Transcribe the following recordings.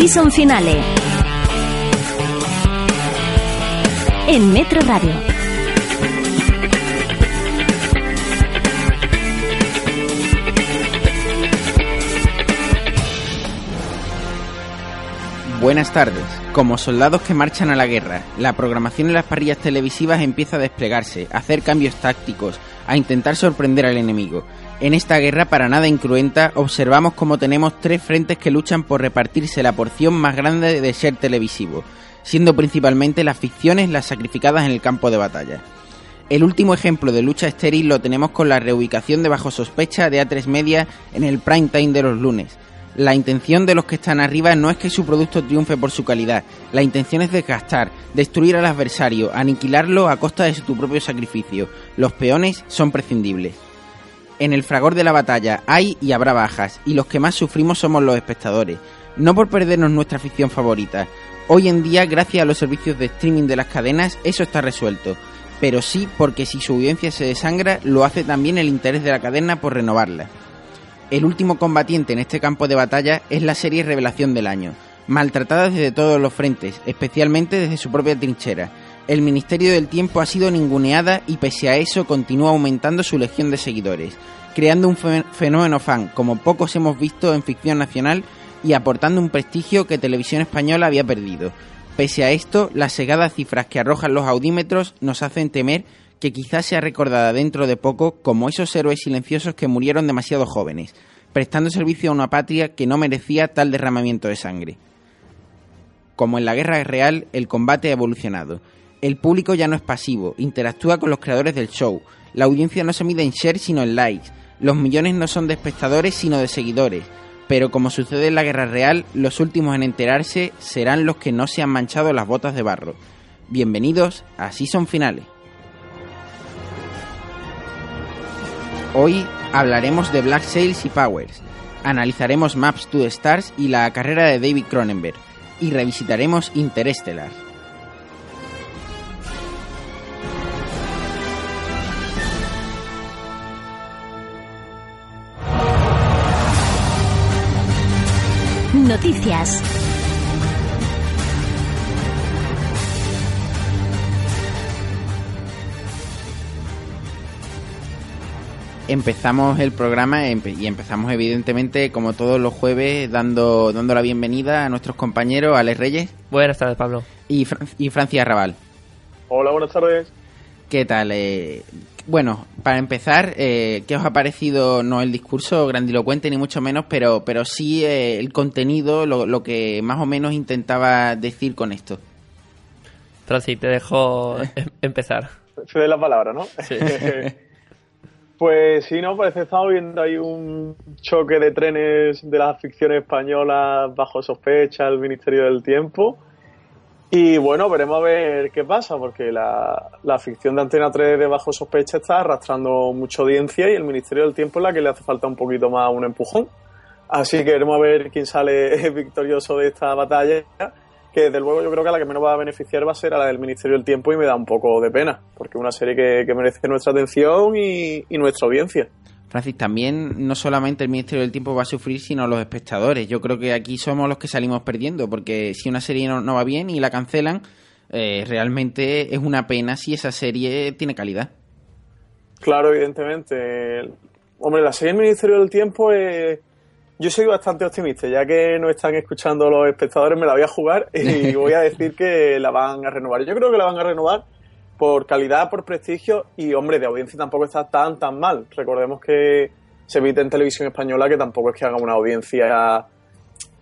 Season Finale. En Metro Radio. Buenas tardes. Como soldados que marchan a la guerra, la programación en las parrillas televisivas empieza a desplegarse, a hacer cambios tácticos, a intentar sorprender al enemigo. En esta guerra para nada incruenta observamos cómo tenemos tres frentes que luchan por repartirse la porción más grande de ser televisivo, siendo principalmente las ficciones las sacrificadas en el campo de batalla. El último ejemplo de lucha estéril lo tenemos con la reubicación de bajo sospecha de A3 Media en el prime time de los lunes. La intención de los que están arriba no es que su producto triunfe por su calidad, la intención es desgastar, destruir al adversario, aniquilarlo a costa de tu propio sacrificio. Los peones son prescindibles. En el fragor de la batalla hay y habrá bajas, y los que más sufrimos somos los espectadores, no por perdernos nuestra ficción favorita. Hoy en día, gracias a los servicios de streaming de las cadenas, eso está resuelto, pero sí porque si su audiencia se desangra, lo hace también el interés de la cadena por renovarla. El último combatiente en este campo de batalla es la serie Revelación del Año, maltratada desde todos los frentes, especialmente desde su propia trinchera. El Ministerio del Tiempo ha sido ninguneada y pese a eso continúa aumentando su legión de seguidores, creando un fenómeno fan como pocos hemos visto en ficción nacional y aportando un prestigio que Televisión Española había perdido. Pese a esto, las segadas cifras que arrojan los audímetros nos hacen temer que quizás sea recordada dentro de poco como esos héroes silenciosos que murieron demasiado jóvenes, prestando servicio a una patria que no merecía tal derramamiento de sangre. Como en la guerra real, el combate ha evolucionado. El público ya no es pasivo, interactúa con los creadores del show. La audiencia no se mide en share sino en likes. Los millones no son de espectadores sino de seguidores. Pero como sucede en la guerra real, los últimos en enterarse serán los que no se han manchado las botas de barro. Bienvenidos a Season Finales. Hoy hablaremos de Black Sails y Powers, analizaremos Maps to Stars y la carrera de David Cronenberg, y revisitaremos Interstellar. Noticias. empezamos el programa y empezamos evidentemente como todos los jueves dando, dando la bienvenida a nuestros compañeros Alex Reyes. Buenas tardes, Pablo. Y, y Francia Raval. Hola, buenas tardes. ¿Qué tal? Eh, bueno, para empezar, eh, ¿qué os ha parecido, no el discurso grandilocuente ni mucho menos, pero, pero sí eh, el contenido, lo, lo, que más o menos intentaba decir con esto? Francis, te dejo em, empezar. Se de la palabra, ¿no? Sí. Pues sí, ¿no? Parece que estamos viendo ahí un choque de trenes de las ficciones españolas bajo sospecha, el Ministerio del Tiempo. Y bueno, veremos a ver qué pasa, porque la, la, ficción de Antena 3 de bajo sospecha está arrastrando mucha audiencia y el Ministerio del Tiempo es la que le hace falta un poquito más un empujón. Así que veremos a ver quién sale victorioso de esta batalla que desde luego yo creo que la que menos va a beneficiar va a ser la del Ministerio del Tiempo y me da un poco de pena, porque es una serie que, merece nuestra atención y, nuestra audiencia. Francis, también no solamente el Ministerio del Tiempo va a sufrir, sino los espectadores. Yo creo que aquí somos los que salimos perdiendo, porque si una serie no, va bien y la cancelan, eh, realmente es una pena si esa serie tiene calidad. Claro, evidentemente. Hombre, la serie del Ministerio del Tiempo es yo soy bastante optimista, ya que no están escuchando los espectadores, me la voy a jugar y voy a decir que la van a renovar. Yo creo que la van a renovar por calidad, por prestigio y, hombre, de audiencia tampoco está tan, tan mal. Recordemos que se emite en televisión española que tampoco es que haga una audiencia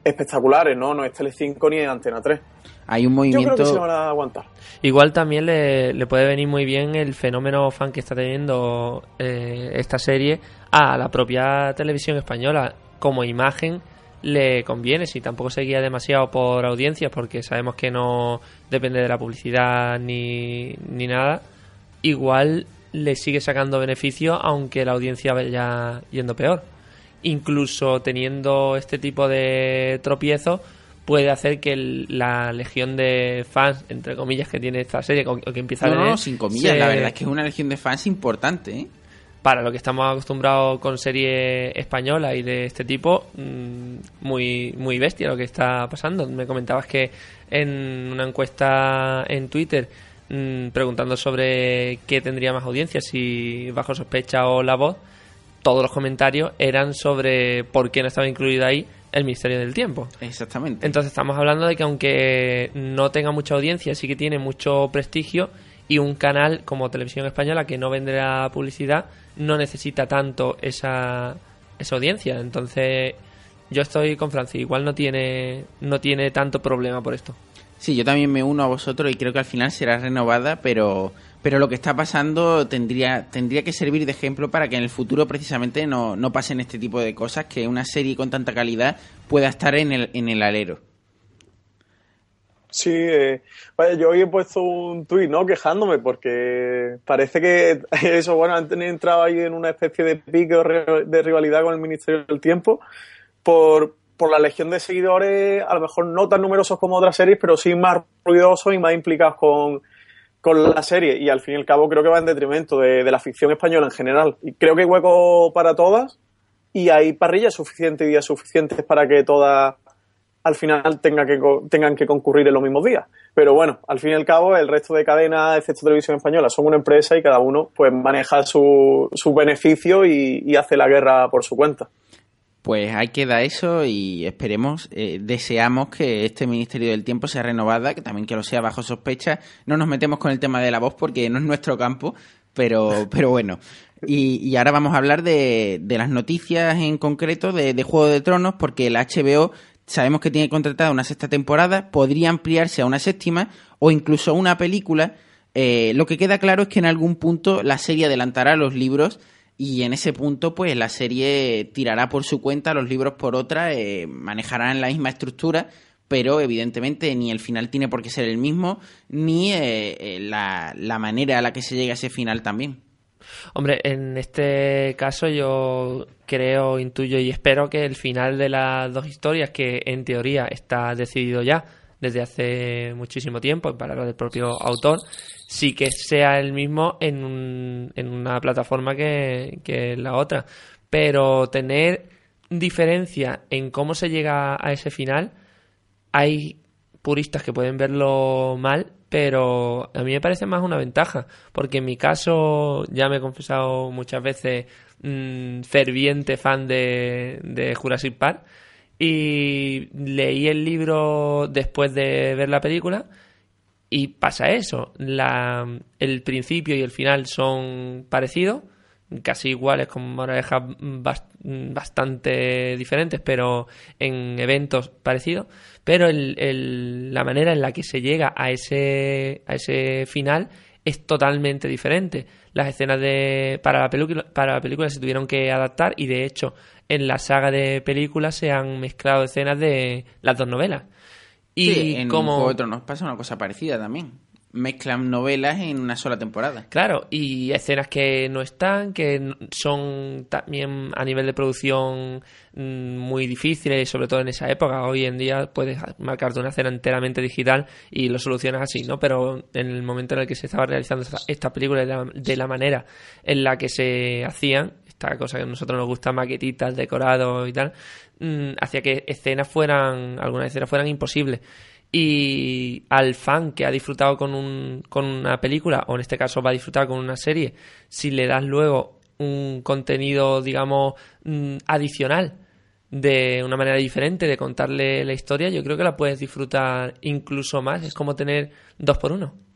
espectaculares, ¿no? No es Telecinco ni Antena 3. Hay un movimiento... Yo creo que se van a aguantar. Igual también le, le puede venir muy bien el fenómeno fan que está teniendo eh, esta serie a la propia televisión española como imagen le conviene si tampoco se guía demasiado por audiencias porque sabemos que no depende de la publicidad ni, ni nada igual le sigue sacando beneficio aunque la audiencia vaya yendo peor incluso teniendo este tipo de tropiezos puede hacer que la legión de fans entre comillas que tiene esta serie o que empieza a tener, sin comillas la verdad es que es una legión de fans importante ¿eh? Para lo que estamos acostumbrados con series españolas y de este tipo, mm, muy, muy bestia lo que está pasando. Me comentabas que en una encuesta en Twitter mm, preguntando sobre qué tendría más audiencia, si Bajo Sospecha o La Voz, todos los comentarios eran sobre por qué no estaba incluido ahí el Misterio del Tiempo. Exactamente. Entonces estamos hablando de que aunque no tenga mucha audiencia, sí que tiene mucho prestigio y un canal como Televisión Española que no vendrá publicidad no necesita tanto esa, esa audiencia. Entonces yo estoy con Francis, igual no tiene, no tiene tanto problema por esto. Sí, yo también me uno a vosotros y creo que al final será renovada, pero pero lo que está pasando tendría, tendría que servir de ejemplo para que en el futuro precisamente no, no pasen este tipo de cosas, que una serie con tanta calidad pueda estar en el, en el alero. Sí, eh, vaya, yo hoy he puesto un tuit, ¿no? Quejándome porque parece que eso, bueno, han entrado ahí en una especie de pique de rivalidad con el Ministerio del Tiempo por, por la legión de seguidores, a lo mejor no tan numerosos como otras series, pero sí más ruidosos y más implicados con, con la serie y al fin y al cabo creo que va en detrimento de, la ficción española en general. Y creo que hay hueco para todas y hay parrillas suficientes y días suficientes para que todas al final tenga que, tengan que concurrir en los mismos días. Pero bueno, al fin y al cabo el resto de cadenas, excepto Televisión Española, son una empresa y cada uno pues maneja su, su beneficio y hace la guerra por su cuenta. Pues ahí queda eso y esperemos, eh, deseamos que este Ministerio del Tiempo sea renovada, que también que lo sea bajo sospecha. No nos metemos con el tema de la voz porque no es nuestro campo, pero, pero bueno. Y, ahora vamos a hablar de, de las noticias en concreto de, de, Juego de Tronos, porque la HBO sabemos que tiene contratada una sexta temporada, podría ampliarse a una séptima o incluso a una película. Eh, lo que queda claro es que en algún punto la serie adelantará los libros y en ese punto pues la serie tirará por su cuenta, los libros por otra, eh, manejarán la misma estructura, pero evidentemente ni el final tiene por qué ser el mismo, ni eh, eh, la, la manera a la que se llega a ese final también. Hombre, en este caso yo creo, intuyo y espero que el final de las dos historias, que en teoría está decidido ya desde hace muchísimo tiempo, en palabras del propio autor, sí que sea el mismo en, en una plataforma que, que la otra. Pero tener diferencia en cómo se llega a ese final, hay puristas que pueden verlo mal, pero a mí me parece más una ventaja, porque en mi caso ya me he confesado muchas veces mm, ferviente fan de, de Jurassic Park y leí el libro después de ver la película y pasa eso. La, el principio y el final son parecidos, casi iguales, con moralejas bastante diferentes, pero en eventos parecidos. Pero el, la manera en la que se llega a ese, a ese final es totalmente diferente. Las escenas de para la película para la película se tuvieron que adaptar y de hecho en la saga de películas se han mezclado escenas de las dos novelas. Y en como... Juego nos pasa una cosa parecida también. Mezclan novelas en una sola temporada. Claro, y escenas que no están, que son también a nivel de producción mm, muy difíciles, sobre todo en esa época. Hoy en día puedes marcarte una escena enteramente digital y lo solucionas así, ¿no? Pero en el momento en el que se estaba realizando esta, película de la, manera en la que se hacían, esta cosa que a nosotros nos gusta, maquetitas, decorados y tal, Mm, hacía que escenas fueran, algunas escenas fueran imposibles. Y al fan que ha disfrutado con, un, con una película, o en este caso va a disfrutar con una serie, si le das luego un contenido, digamos, mm, adicional, de una manera diferente de contarle la historia, yo creo que la puedes disfrutar incluso más. Es como tener dos por uno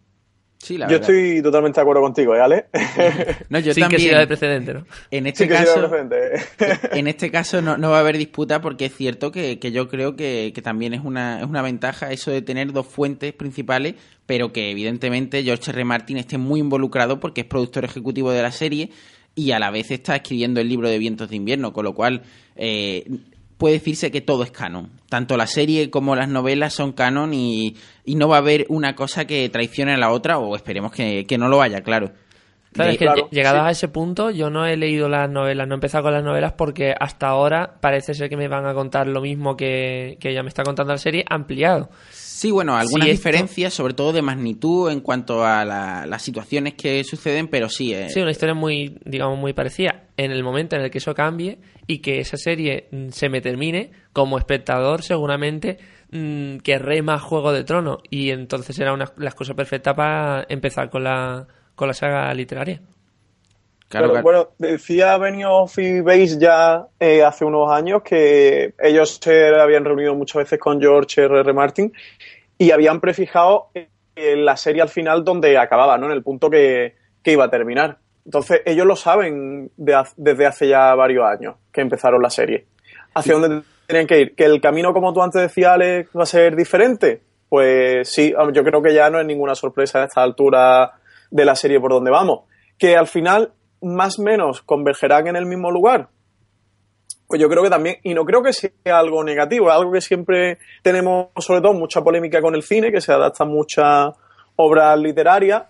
yo estoy totalmente de acuerdo contigo, ¿eh, Ale? No, yo también. que sea de precedente, ¿no? En este caso, en este caso no, va a haber disputa porque es cierto que, yo creo que, también es una, es una ventaja eso de tener dos fuentes principales, pero que evidentemente George R. Martin esté muy involucrado porque es productor ejecutivo de la serie y a la vez está escribiendo el libro de Vientos de Invierno, con lo cual eh, puede decirse que todo es canon. Tanto la serie como las novelas son canon y, no va a haber una cosa que traicione a la otra, o esperemos que, no lo haya, claro. Claro, De- es que Claro, llegados sí. a ese punto, yo no he leído las novelas, no he empezado con las novelas porque hasta ahora parece ser que me van a contar lo mismo que, que ya me está contando la serie, ampliado. Sí, bueno, algunas Sí, esto- diferencias, sobre todo de magnitud en cuanto a la- las situaciones que suceden, pero sí, eh, Sí, una historia muy, digamos, muy parecida. En el momento en el que eso cambie y que esa serie mm, se me termine, como espectador seguramente mm, querré más Juego de Tronos y entonces será una, la excusa perfecta para empezar con la, con la saga literaria. claro, Pero, claro. bueno, decía Benioff y Base ya eh, hace unos años que ellos se habían reunido muchas veces con George R. R. Martin y habían prefijado eh, la serie al final donde acababa, ¿no? En el punto que, que iba a terminar. Entonces, ellos lo saben de desde hace ya varios años que empezaron la serie. ¿Hacia dónde tienen que ir? ¿Que el camino, como tú antes decías, Alex, va a ser diferente? Pues sí, yo creo que ya no es ninguna sorpresa a esta altura de la serie por donde vamos. Que al final, más o menos, convergerán en el mismo lugar. Pues yo creo que también, y no creo que sea algo negativo, es algo que siempre tenemos, sobre todo, mucha polémica con el cine, que se adaptan muchas obras literarias,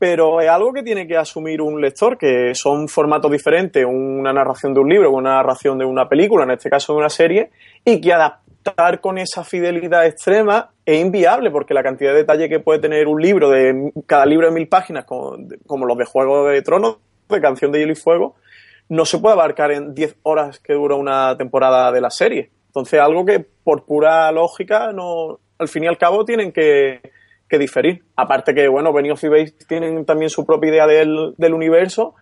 pero es algo que tiene que asumir un lector, que son formatos diferentes, una narración de un libro, una narración de una película, en este caso de una serie, y que adaptar con esa fidelidad extrema es inviable, porque la cantidad de detalle que puede tener un libro, de cada libro de mil páginas, como, como los de Juego de Tronos, de Canción de Hielo y Fuego, no se puede abarcar en 10 horas que dura una temporada de la serie. Entonces, algo que por pura lógica, no, al fin y al cabo, tienen que, que diferir. Aparte que, bueno, Benioff y Bates tienen también su propia idea del, del universo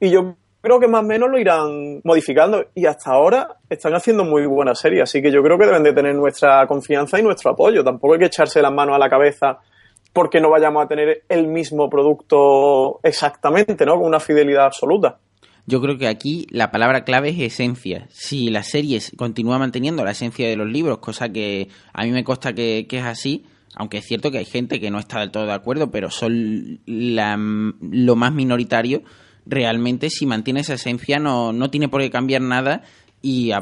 y yo creo que más o menos lo irán modificando y hasta ahora están haciendo muy buena serie, así que yo creo que deben de tener nuestra confianza y nuestro apoyo. Tampoco hay que echarse las manos a la cabeza porque no vayamos a tener el mismo producto exactamente, ¿no? Con una fidelidad absoluta. Yo creo que aquí la palabra clave es esencia. Si la serie continúa manteniendo la esencia de los libros, cosa que a mí me consta que, que es así, aunque es cierto que hay gente que no está del todo de acuerdo, pero son la- lo más minoritario, realmente. Si mantiene esa esencia no, no tiene por qué cambiar nada. Y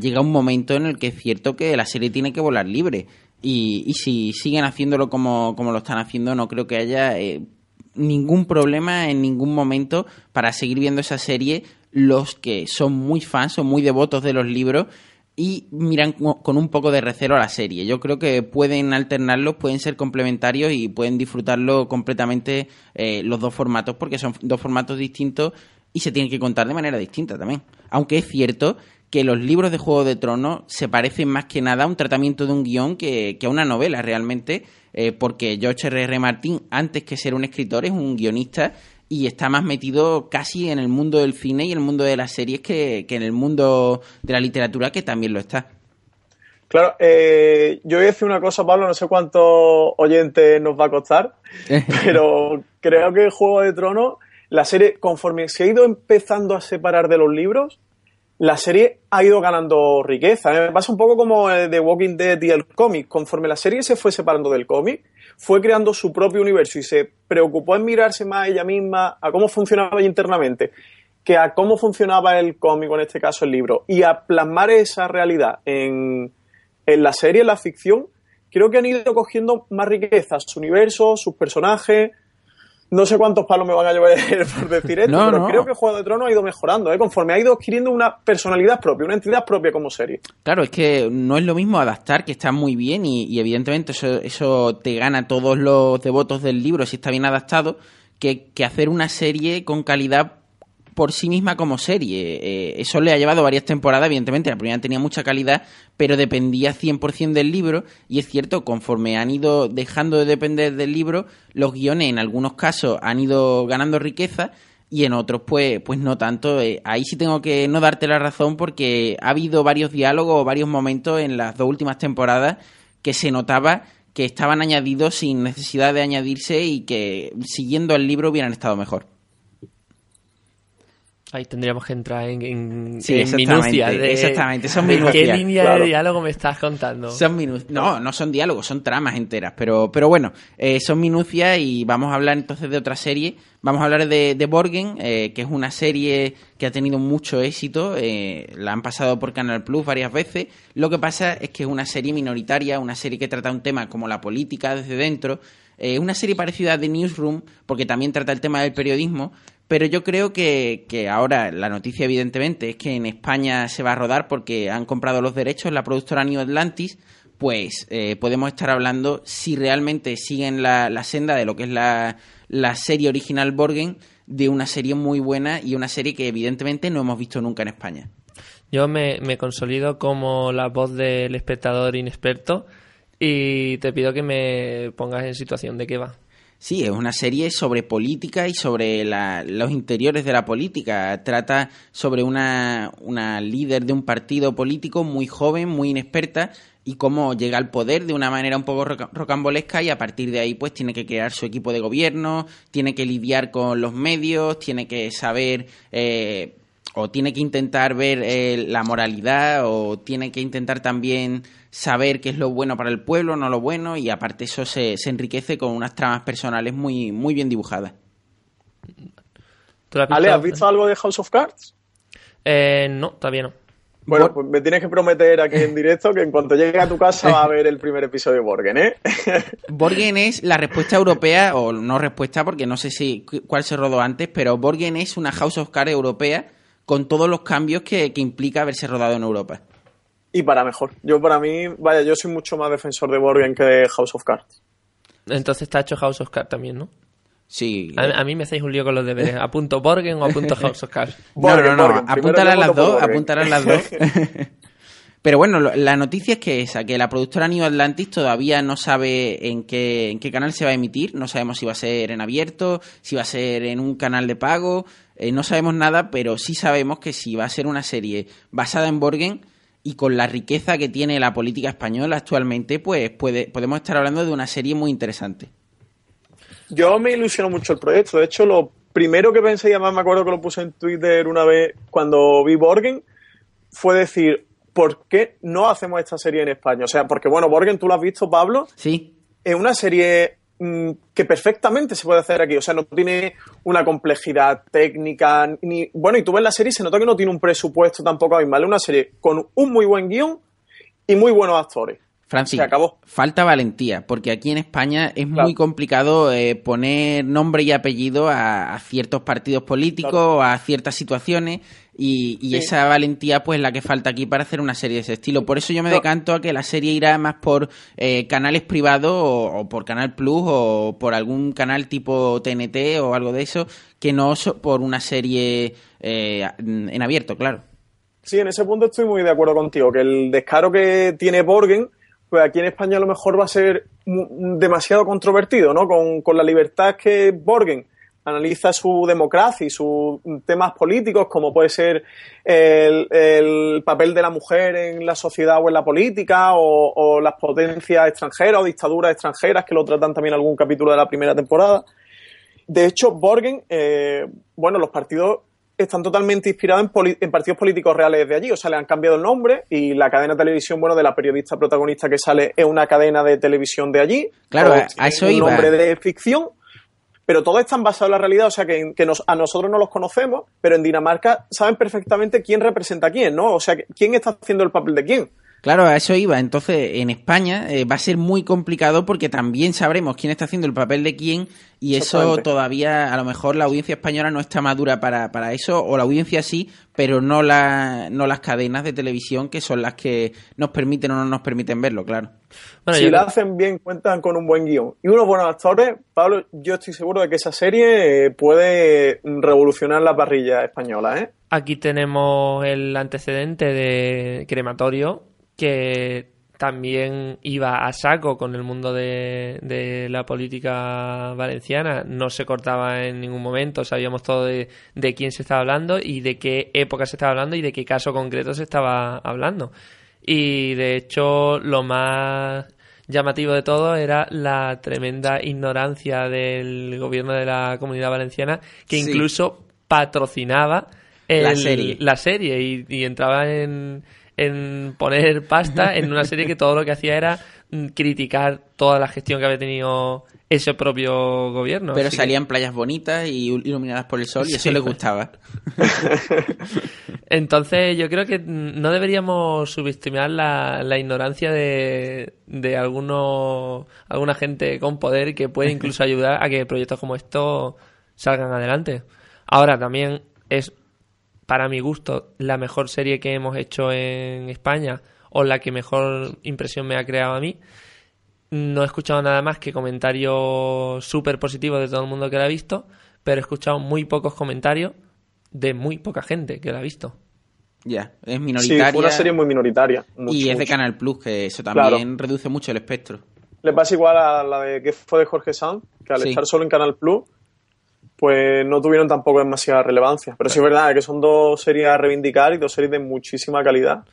llega un momento en el que es cierto que la serie tiene que volar libre. Y, y si siguen haciéndolo como, como lo están haciendo, no creo que haya eh, ningún problema en ningún momento para seguir viendo esa serie. Los que son muy fans o muy devotos de los libros y miran co- con un poco de recelo a la serie. Yo creo que pueden alternarlos, pueden ser complementarios y pueden disfrutarlo completamente eh, los dos formatos porque son dos formatos distintos y se tienen que contar de manera distinta también. Aunque es cierto que los libros de Juego de Tronos se parecen más que nada a un tratamiento de un guion que, que a una novela realmente, eh, porque George R. R. Martin, antes que ser un escritor, es un guionista y está más metido casi en el mundo del cine y el mundo de las series que, que en el mundo de la literatura, que también lo está. Claro, eh, yo voy a decir una cosa, Pablo, no sé cuántos oyentes nos va a costar, pero creo que Juego de Tronos, la serie, conforme se ha ido empezando a separar de los libros, la serie ha ido ganando riqueza. ¿eh? Me pasa un poco como el de Walking Dead y el cómic. Conforme la serie se fue separando del cómic, fue creando su propio universo y se preocupó en mirarse más a ella misma, a cómo funcionaba internamente, que a cómo funcionaba el cómic, en este caso el libro, y a plasmar esa realidad en, en la serie, en la ficción, creo que han ido cogiendo más riqueza, su universo, sus personajes. No sé cuántos palos me van a llevar por decir esto, No, pero no. creo que Juego de Tronos ha ido mejorando, ¿eh? conforme ha ido adquiriendo una personalidad propia, una entidad propia como serie. Claro, es que no es lo mismo adaptar, que está muy bien y, y evidentemente eso, eso te gana todos los devotos del libro si está bien adaptado, que, que hacer una serie con calidad por sí misma como serie. Eh, eso le ha llevado varias temporadas, evidentemente. La primera tenía mucha calidad, pero dependía 100% del libro. Y es cierto, conforme han ido dejando de depender del libro, los guiones en algunos casos han ido ganando riqueza y en otros pues pues no tanto Eh, ahí sí tengo que no darte la razón porque ha habido varios diálogos varios momentos en las dos últimas temporadas que se notaba que estaban añadidos sin necesidad de añadirse y que siguiendo el libro hubieran estado mejor Ahí tendríamos que entrar en, en, Sí, en exactamente, minucias de, exactamente, son de qué minucias, línea claro. de diálogo me estás contando. Son minu- no, no son diálogos, son tramas enteras, pero, pero bueno, eh, son minucias y vamos a hablar entonces de otra serie. Vamos a hablar de, de Borgen, eh, que es una serie que ha tenido mucho éxito, eh, la han pasado por Canal Plus varias veces. Lo que pasa es que es una serie minoritaria, una serie que trata un tema como la política desde dentro, Es una serie parecida a The Newsroom, porque también trata el tema del periodismo, pero yo creo que, que, ahora la noticia, evidentemente, es que en España se va a rodar porque han comprado los derechos la productora New Atlantis. Pues eh, podemos estar hablando, si realmente siguen la, la senda de lo que es la, la serie original Borgen, de una serie muy buena y una serie que evidentemente no hemos visto nunca en España. Yo me, me consolido como la voz del espectador inexperto y te pido que me pongas en situación de qué va. Sí, es una serie sobre política y sobre la, los interiores de la política. Trata sobre una, una líder de un partido político muy joven, muy inexperta, y cómo llega al poder de una manera un poco rocambolesca y a partir de ahí pues tiene que crear su equipo de gobierno, tiene que lidiar con los medios, tiene que saber eh, o tiene que intentar ver eh, la moralidad o tiene que intentar también saber qué es lo bueno para el pueblo, no lo bueno y aparte eso se, se enriquece con unas tramas personales muy, muy bien dibujadas. Ale, ¿has visto algo de House of Cards? Eh, no, todavía no. Bueno, pues me tienes que prometer aquí en directo que en cuanto llegue a tu casa va a ver el primer episodio de Borgen, ¿eh? Borgen es la respuesta europea, o no respuesta porque no sé si cuál se rodó antes, pero Borgen es una House of Cards europea con todos los cambios que, que implica haberse rodado en Europa. Y para mejor. Yo para mí, vaya, yo soy mucho más defensor de Borgen que de House of Cards. Entonces está hecho House of Cards también, ¿no? Sí. A, a, mí me hacéis un lío con los deberes. ¿Apunto Borgen o apunto House of Cards? no, no, no. Apúntalas las dos. Apúntalas las dos. Pero bueno, la noticia es que esa, que la productora New Atlantis todavía no sabe en qué, en qué canal se va a emitir. No sabemos si va a ser en abierto, si va a ser en un canal de pago. Eh, no sabemos nada, pero sí sabemos que si va a ser una serie basada en Borgen y con la riqueza que tiene la política española actualmente, pues puede, podemos estar hablando de una serie muy interesante. Yo me ilusionó mucho el proyecto. De hecho, lo primero que pensé, y además me acuerdo que lo puse en Twitter una vez cuando vi Borgen, fue decir, ¿por qué no hacemos esta serie en España? O sea, porque bueno, Borgen, tú lo has visto, Pablo. Sí. Es una serie que perfectamente se puede hacer aquí. O sea, no tiene una complejidad técnica, ni. Bueno, y tú ves la serie y se nota que no tiene un presupuesto tampoco abismal. Es una serie con un muy buen guion y muy buenos actores. Francis, Se acabó. falta valentía, porque aquí en España es Claro. muy complicado eh, poner nombre y apellido a, a ciertos partidos políticos, Claro. a ciertas situaciones, y, y Sí. esa valentía pues la que falta aquí para hacer una serie de ese estilo. Por eso yo me decanto a que la serie irá más por eh, canales privados o, o por Canal Plus o por algún canal tipo TNT o algo de eso, que no por una serie eh, en abierto, claro. Sí, en ese punto estoy muy de acuerdo contigo, que el descaro que tiene Borgen, pues aquí en España a lo mejor va a ser demasiado controvertido, ¿no? Con, con la libertad que Borgen analiza su democracia y sus temas políticos, como puede ser el, el papel de la mujer en la sociedad o en la política, o, o las potencias extranjeras o dictaduras extranjeras, que lo tratan también en algún capítulo de la primera temporada. De hecho, Borgen, eh, bueno, los partidos están totalmente inspirados en, partidos políticos reales de allí. O sea, le han cambiado el nombre y la cadena de televisión, bueno, de la periodista protagonista que sale es una cadena de televisión de allí. Claro, a- eso un iba. nombre de ficción. Pero todos están basados en la realidad, o sea que, que nos- a nosotros no los conocemos, pero en Dinamarca saben perfectamente quién representa a quién, ¿no? O sea, quién está haciendo el papel de quién. Claro, a eso iba. Entonces, en España eh, va a ser muy complicado porque también sabremos quién está haciendo el papel de quién y eso todavía, a lo mejor la audiencia española no está madura para, para eso, o la audiencia sí, pero no, la, no las cadenas de televisión que son las que nos permiten o no nos permiten verlo, claro. Bueno, si lo creo- hacen bien, cuentan con un buen guion y unos buenos actores, Pablo, yo estoy seguro de que esa serie eh, puede revolucionar la parrilla española, ¿eh? Aquí tenemos el antecedente de Crematorio, que también iba a saco con el mundo de, de la política valenciana, no se cortaba en ningún momento, sabíamos todo de, de quién se estaba hablando y de qué época se estaba hablando y de qué caso concreto se estaba hablando. Y de hecho, lo más llamativo de todo era la tremenda ignorancia del gobierno de la comunidad valenciana, que Sí. incluso patrocinaba el- La serie. la serie y, y entraba en, en poner pasta en una serie que todo lo que hacía era mm, criticar toda la gestión que había tenido ese propio gobierno. Pero que- salían playas bonitas y iluminadas por el sol y eso pues. gustaba. Entonces yo creo que mm, no deberíamos subestimar la, la ignorancia de, de algunos, alguna gente con poder que puede incluso ayudar a que proyectos como estos salgan adelante. Ahora también es, para mi gusto, la mejor serie que hemos hecho en España o la que mejor impresión me ha creado a mí. No he escuchado nada más que comentarios súper positivos de todo el mundo que la ha visto, pero he escuchado muy pocos comentarios de muy poca gente que la ha visto. Ya, es Sí, minoritaria. fue una serie muy minoritaria. mucho, y es de. Canal Plus, que eso también Claro. reduce mucho el espectro. Le pasa igual a la de que fue de Jorge Sanz, que al Sí. estar solo en Canal Plus, pues no tuvieron tampoco demasiada relevancia. Pero sí es verdad que son dos series a reivindicar y dos series de muchísima calidad.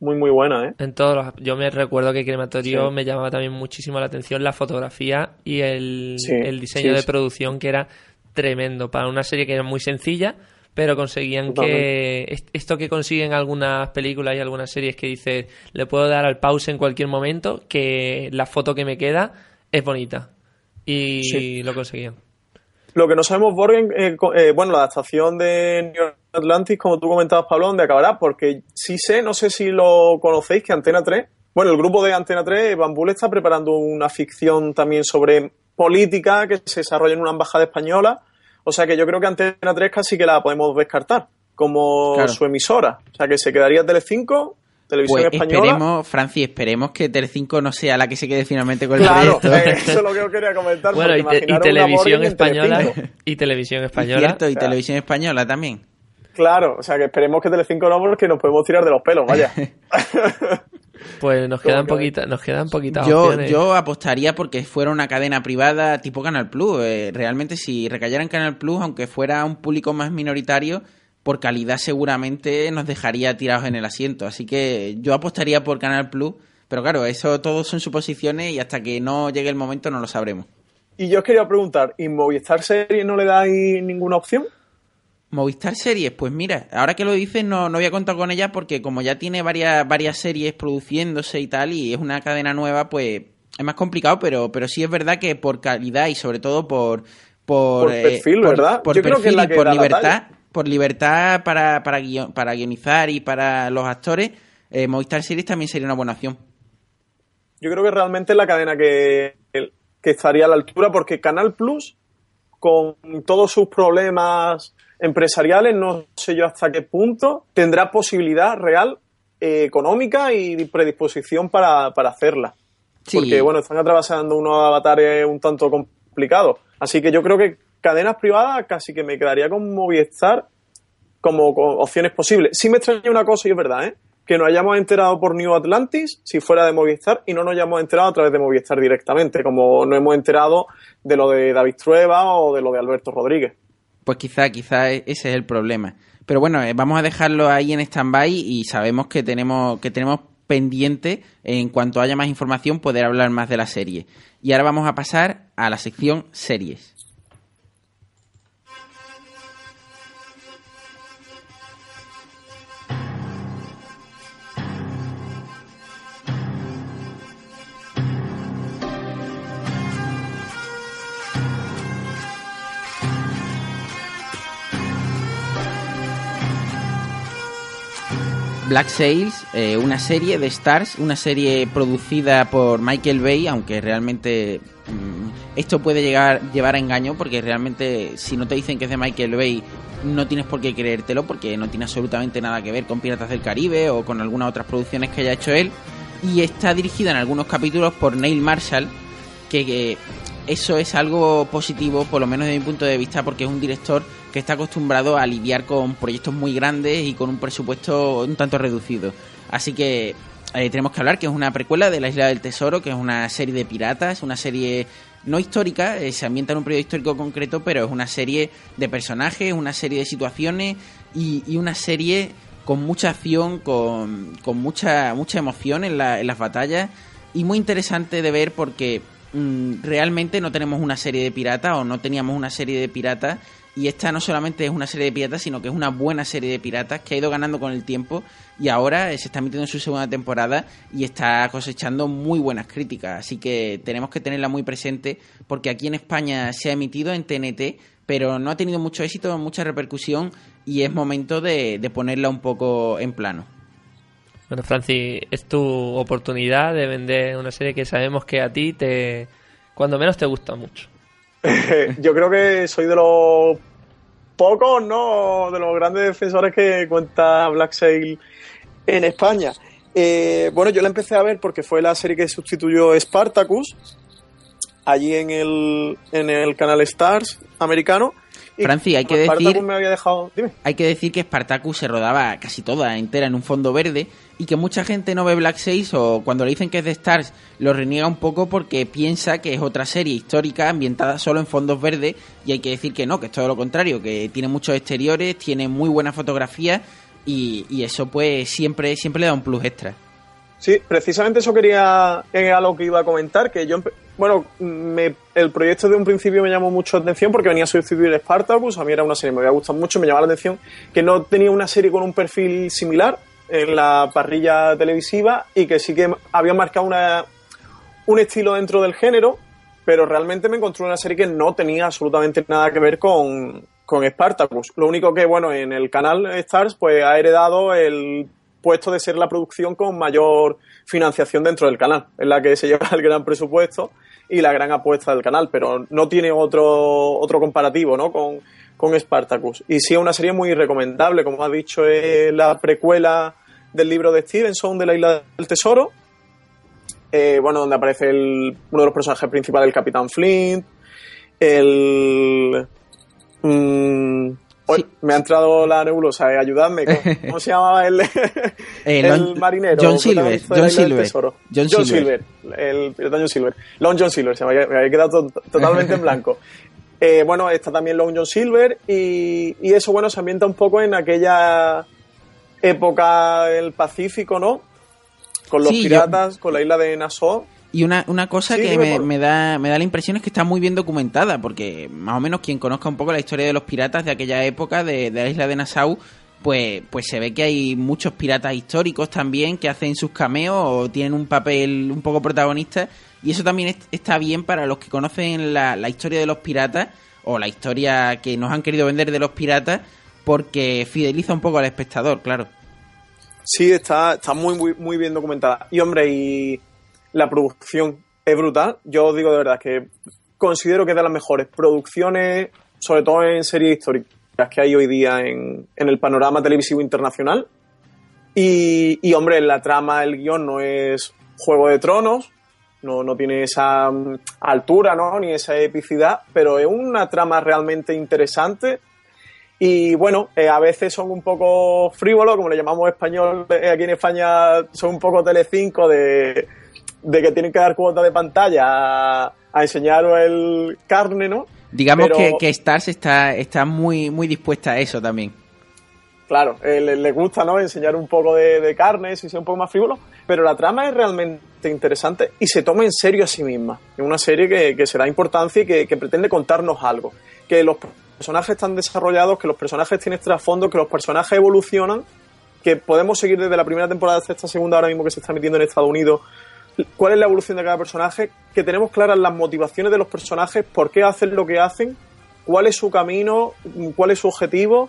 Muy, muy buenas, ¿eh? En todos los- yo me recuerdo que Crematorio Sí. me llamaba también muchísimo la atención la fotografía y el, Sí, el diseño sí, de producción que era tremendo para una serie que era muy sencilla pero conseguían que est- esto que consiguen algunas películas y algunas series que dices le puedo dar al pause en cualquier momento que la foto que me queda es bonita y lo conseguían Lo que no sabemos, Borgen, eh, eh, bueno, la adaptación de New Atlantis, como tú comentabas, Pablo, ¿dónde acabará? Porque sí sé, no sé si lo conocéis, que Antena 3, bueno, el grupo de Antena 3, Bambul, está preparando una ficción también sobre política que se desarrolla en una embajada española. O sea que yo creo que Antena 3 casi que la podemos descartar como Claro. su emisora. O sea que se quedaría Telecinco, Televisión Pues Española. esperemos, Francis, esperemos que Telecinco no sea la que se quede finalmente con el Claro, proyecto. eh, eso es lo que yo quería comentar. bueno y, te- y televisión española y televisión Y española cierto, y O sea, televisión española también. Claro, o sea que esperemos que Telecinco no, porque nos podemos tirar de los pelos, vaya. pues nos ¿Cómo quedan que? poquitas nos quedan poquitas Yo, opciones yo apostaría porque fuera una cadena privada tipo Canal Plus. Eh, realmente, si recayera en Canal Plus, aunque fuera un público más minoritario, por calidad seguramente nos dejaría tirados en el asiento. Así que yo apostaría por Canal Plus. Pero claro, eso todo son suposiciones y hasta que no llegue el momento no lo sabremos. y yo os quería preguntar, ¿y Movistar Series no le dais ninguna opción? Movistar Series, pues mira, ahora que lo dices no, no había contado con ella porque como ya tiene varias, varias series produciéndose y tal y es una cadena nueva, pues es más complicado, pero, pero sí es verdad que por calidad y sobre todo por... Por, Por perfil, ¿verdad? Por Yo creo que es perfil y por libertad. Por libertad para, para, guion- para guionizar y para los actores, eh, Movistar Series también sería una buena opción. Yo creo que realmente es la cadena que, que estaría a la altura, porque Canal Plus, con todos sus problemas empresariales, no sé yo hasta qué punto, tendrá posibilidad real eh, económica y predisposición para, para hacerla. Sí. Porque, bueno, están atravesando unos avatares un tanto complicados. Así que yo creo que cadenas privadas casi que me quedaría con Movistar como opciones posibles. Sí me extraña una cosa y es verdad, ¿eh? Que nos hayamos enterado por New Atlantis, si fuera de Movistar, y no nos hayamos enterado a través de Movistar directamente, como no hemos enterado de lo de David Trueba o de lo de Alberto Rodríguez. Pues quizá, quizá e- ese es el problema. Pero bueno, eh, vamos a dejarlo ahí en stand-by y sabemos que tenemos, que tenemos pendiente, en cuanto haya más información, poder hablar más de la serie. Y ahora vamos a pasar a la sección series. Black Sails, eh, una serie de Stars, una serie producida por Michael Bay, aunque realmente mm, esto puede llegar llevar a engaño porque realmente si no te dicen que es de Michael Bay no tienes por qué creértelo porque no tiene absolutamente nada que ver con Piratas del Caribe o con algunas otras producciones que haya hecho él. Y está dirigida en algunos capítulos por Neil Marshall que, que eso es algo positivo, por lo menos desde mi punto de vista, porque es un director que está acostumbrado a lidiar con proyectos muy grandes y con un presupuesto un tanto reducido. Así que eh, tenemos que hablar que es una precuela de La Isla del Tesoro, que es una serie de piratas, una serie no histórica, eh, se ambienta en un periodo histórico concreto, pero es una serie de personajes, una serie de situaciones y, una serie con mucha acción, con, con mucha, mucha emoción en, la- en las batallas y muy interesante de ver porque mm, realmente no tenemos una serie de piratas o no teníamos una serie de piratas y esta no solamente es una serie de piratas, sino que es una buena serie de piratas que ha ido ganando con el tiempo y ahora se está metiendo en su segunda temporada y está cosechando muy buenas críticas. Así que tenemos que tenerla muy presente porque aquí en España se ha emitido en TNT, pero no ha tenido mucho éxito, mucha repercusión y es momento de, de ponerla un poco en plano. Bueno, Francis, es tu oportunidad de vender una serie que sabemos que a ti te, cuando menos te gusta mucho. Yo creo que soy de los pocos, ¿no? De los grandes defensores que cuenta Black Sail en España. Eh, bueno, yo la empecé a ver porque fue la serie que sustituyó Spartacus allí en el, en el canal Stars americano. Franci, hay que decir. Hay que decir que Spartacus se rodaba casi toda entera en un fondo verde y que mucha gente no ve Black 6 o cuando le dicen que es de Stars lo reniega un poco porque piensa que es otra serie histórica ambientada solo en fondos verdes y hay que decir que no, que es todo lo contrario, que tiene muchos exteriores, tiene muy buena fotografía y, eso pues siempre, siempre le da un plus extra. Sí, precisamente eso quería, era lo que iba a comentar, que yo, bueno, me, el proyecto de un principio me llamó mucho la atención porque venía a sustituir Spartacus, a mí era una serie que me había gustado mucho, me llamaba la atención que no tenía una serie con un perfil similar en la parrilla televisiva y que sí que había marcado una, un estilo dentro del género, pero realmente me encontré una serie que no tenía absolutamente nada que ver con, con Spartacus. Lo único que, bueno, en el canal Stars pues ha heredado el puesto de ser la producción con mayor financiación dentro del canal, en la que se lleva el gran presupuesto y la gran apuesta del canal, pero no tiene otro, otro comparativo ¿no? con, con Spartacus. Y sí es una serie muy recomendable, como ha dicho, es la precuela del libro de Stevenson de la Isla del Tesoro, eh, bueno, donde aparece el, uno de los personajes principales, el Capitán Flint, el... Me ha entrado la nebulosa, eh, ayudadme. ¿Cómo, se llamaba el, el, marinero? John Silver. John Silver. John, Silver. El John Silver. Long John Silver, se me había, quedado totalmente en blanco. Eh, bueno, está también Long John Silver y, y, eso, bueno, se ambienta un poco en aquella época del Pacífico, ¿no? Con los piratas, con la isla de Nassau. Y una, una cosa que me, da, me da la impresión es que está muy bien documentada, porque más o menos quien conozca un poco la historia de los piratas de aquella época, de, la isla de Nassau, pues, pues se ve que hay muchos piratas históricos también que hacen sus cameos o tienen un papel un poco protagonista. Y eso también está bien para los que conocen la, la historia de los piratas o la historia que nos han querido vender de los piratas, porque fideliza un poco al espectador, claro. Sí, está, está muy, muy, muy bien documentada. Y hombre, y la producción es brutal. Yo digo de verdad que considero que es de las mejores producciones, sobre todo en series históricas que hay hoy día en, el panorama televisivo internacional. Y, y, hombre, la trama, el guion no es Juego de Tronos, no, no tiene esa mm, altura, ¿no? Ni esa epicidad, pero es una trama realmente interesante y bueno, eh, a veces son un poco frívolos, como le llamamos español eh, aquí en España, son un poco telecinco de, de que tienen que dar cuota de pantalla a, enseñar el carne, ¿no? Digamos que, que, Stars está, está muy, muy dispuesta a eso también. Claro, eh, le, gusta ¿no? enseñar un poco de, carne, si sea un poco más frívolo, pero la trama es realmente interesante y se toma en serio a sí misma. Es una serie que, que se da importancia y que, que pretende contarnos algo. Que los personajes están desarrollados, que los personajes tienen trasfondo, que los personajes evolucionan, que podemos seguir desde la primera temporada hasta esta segunda ahora mismo que se está emitiendo en Estados Unidos, cuál es la evolución de cada personaje, que tenemos claras las motivaciones de los personajes, por qué hacen lo que hacen, cuál es su camino, cuál es su objetivo,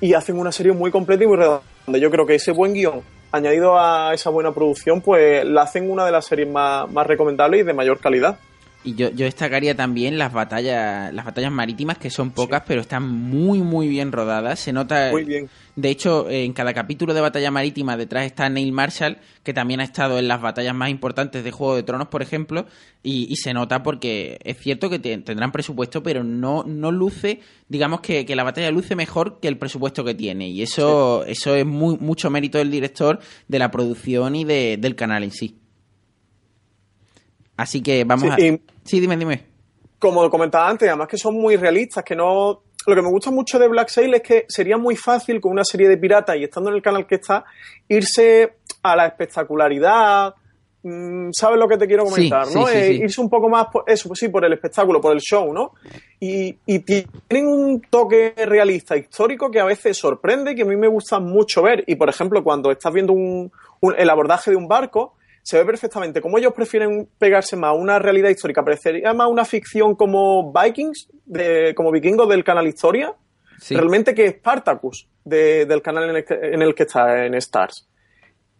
y hacen una serie muy completa y muy redonda. Yo creo que ese buen guion, añadido a esa buena producción, pues la hacen una de las series más, más recomendables y de mayor calidad. Y yo, yo destacaría también las batallas, las batallas marítimas, que son pocas, pero están muy, muy bien rodadas. Se nota. Muy bien. De hecho, en cada capítulo de batalla marítima detrás está Neil Marshall, que también ha estado en las batallas más importantes de Juego de Tronos, por ejemplo, y, se nota porque es cierto que tendrán presupuesto, pero no, no luce, digamos que, que, la batalla luce mejor que el presupuesto que tiene. Y eso, eso es muy, mucho mérito del director, de la producción y de, del canal en sí. Así que vamos a... sí, dime, dime. Como comentaba antes, además que son muy realistas, que no... Lo que me gusta mucho de Black Sail es que sería muy fácil con una serie de piratas y estando en el canal que está, irse a la espectacularidad, mm, sabes lo que te quiero comentar, Sí, ¿no? sí, sí, Eh. Irse un poco más, por, eso, pues sí, por el espectáculo, por el show, ¿no? Y, y tienen un toque realista, histórico, que a veces sorprende, que a mí me gusta mucho ver. Y, por ejemplo, cuando estás viendo un, un- el abordaje de un barco, se ve perfectamente cómo ellos prefieren pegarse más a una realidad histórica, parecería más una ficción como Vikings, de, como vikingos del canal Historia, Sí. realmente que Spartacus de- del canal en el, que, en el que está en Stars.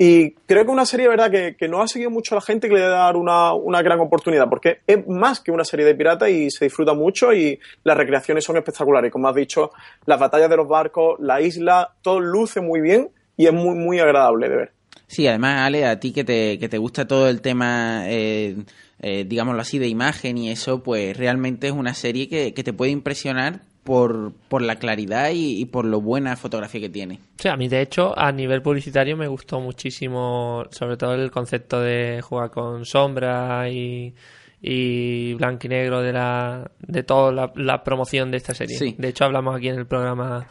Y creo que una serie, verdad, que, que no ha seguido mucho a la gente que le dar una, una gran oportunidad, porque es más que una serie de piratas y se disfruta mucho y las recreaciones son espectaculares. Como has dicho, las batallas de los barcos, la isla, todo luce muy bien y es muy, muy agradable de ver. Sí, además, Ale, a ti que te, que te gusta todo el tema, eh, eh, digámoslo así, de imagen y eso, pues realmente es una serie que, que te puede impresionar por, por la claridad y, y por lo buena fotografía que tiene. Sí, a mí de hecho a nivel publicitario me gustó muchísimo, sobre todo el concepto de jugar con sombra y, y blanco y negro de la de toda la, la promoción de esta serie. Sí. De hecho hablamos aquí en el programa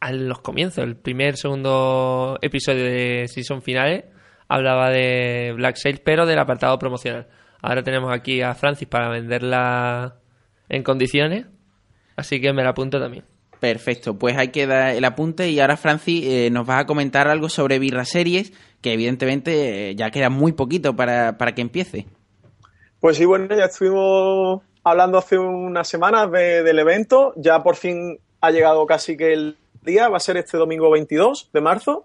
a los comienzos, el primer, segundo episodio de season finales hablaba de Black Sail, pero del apartado promocional. Ahora tenemos aquí a Francis para venderla en condiciones, así que me la apunto también. Perfecto, pues hay que dar el apunte y ahora Francis eh, nos vas a comentar algo sobre Birra Series, que evidentemente eh, ya queda muy poquito para, para que empiece. Pues sí, bueno, ya estuvimos hablando hace unas semanas de- del evento. Ya por fin ha llegado casi que el día. Va a ser este domingo 22 de marzo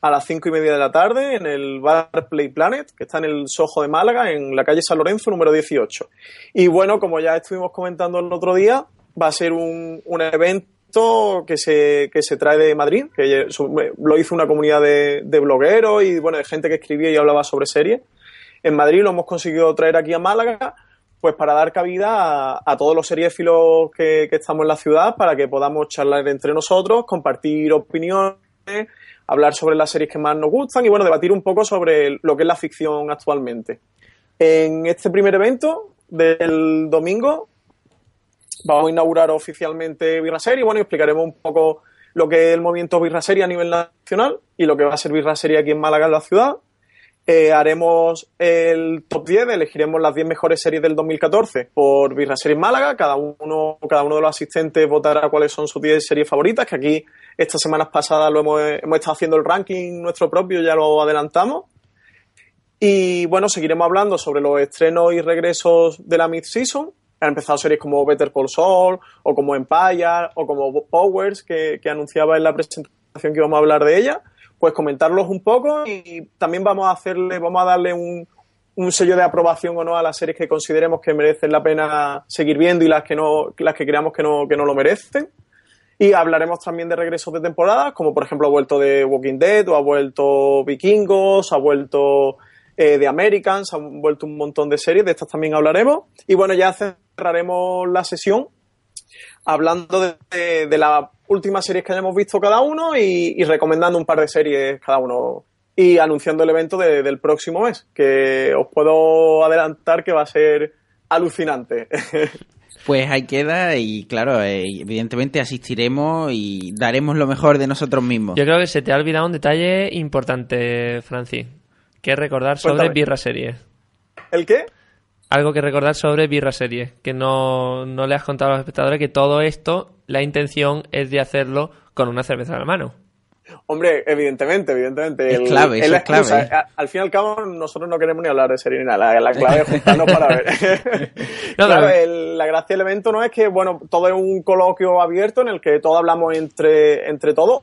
a las 5 y media de la tarde en el bar Play Planet, que está en el Soho de Málaga, en la calle San Lorenzo, número 18. Y bueno, como ya estuvimos comentando el otro día, va a ser un, un evento que se, que se trae de Madrid, que lo hizo una comunidad de, de blogueros y bueno, de gente que escribía y hablaba sobre series en Madrid, lo hemos conseguido traer aquí a Málaga, pues para dar cabida a, todos los seriéfilos que, estamos en la ciudad, para que podamos charlar entre nosotros, compartir opiniones, hablar sobre las series que más nos gustan y bueno, debatir un poco sobre lo que es la ficción actualmente. En este primer evento del domingo vamos a inaugurar oficialmente Birra Serie, bueno, y explicaremos un poco lo que es el movimiento Birra Serie a nivel nacional y lo que va a ser Birra Serie aquí en Málaga, en la ciudad. Eh, haremos el top 10, elegiremos las 10 mejores series del 2014 por Birra Series Málaga. Cada uno, cada uno de los asistentes votará cuáles son sus 10 series favoritas, que aquí estas semanas pasadas lo hemos, estado haciendo el ranking nuestro propio, ya lo adelantamos. Y bueno, seguiremos hablando sobre los estrenos y regresos de la mid-season. Han empezado series como Better Call Saul, o como Empire, o como Powers, que, que anunciaba en la presentación que íbamos a hablar de ella pues comentarlos un poco y también vamos a hacerle, vamos a darle un, un, sello de aprobación o no a las series que consideremos que merecen la pena seguir viendo y las que no, las que creamos que no, que no lo merecen. Y hablaremos también de regresos de temporadas, como por ejemplo ha vuelto de Walking Dead, o ha vuelto Vikingos, ha vuelto eh, de Americans, han vuelto un montón de series, de estas también hablaremos. Y bueno, ya cerraremos la sesión hablando de, las últimas series que hayamos visto cada uno y, y, recomendando un par de series cada uno y anunciando el evento de, del próximo mes, que os puedo adelantar que va a ser alucinante. Pues ahí queda y claro, eh, evidentemente asistiremos y daremos lo mejor de nosotros mismos. Yo creo que se te ha olvidado un detalle importante, Francis, que es recordar sobre Cuéntame. Birra Series. ¿El qué? Algo que recordar sobre Birra Series, que no, no le has contado a los espectadores que todo esto, la intención es de hacerlo con una cerveza en la mano. Hombre, evidentemente, evidentemente. Es clave, el, eso es clave. A- Al fin y al cabo, nosotros no queremos ni hablar de serie ni nada. La, la clave es juntarnos para ver. No, claro, el- la gracia del evento no es que, bueno, todo es un coloquio abierto en el que todos hablamos entre, entre todos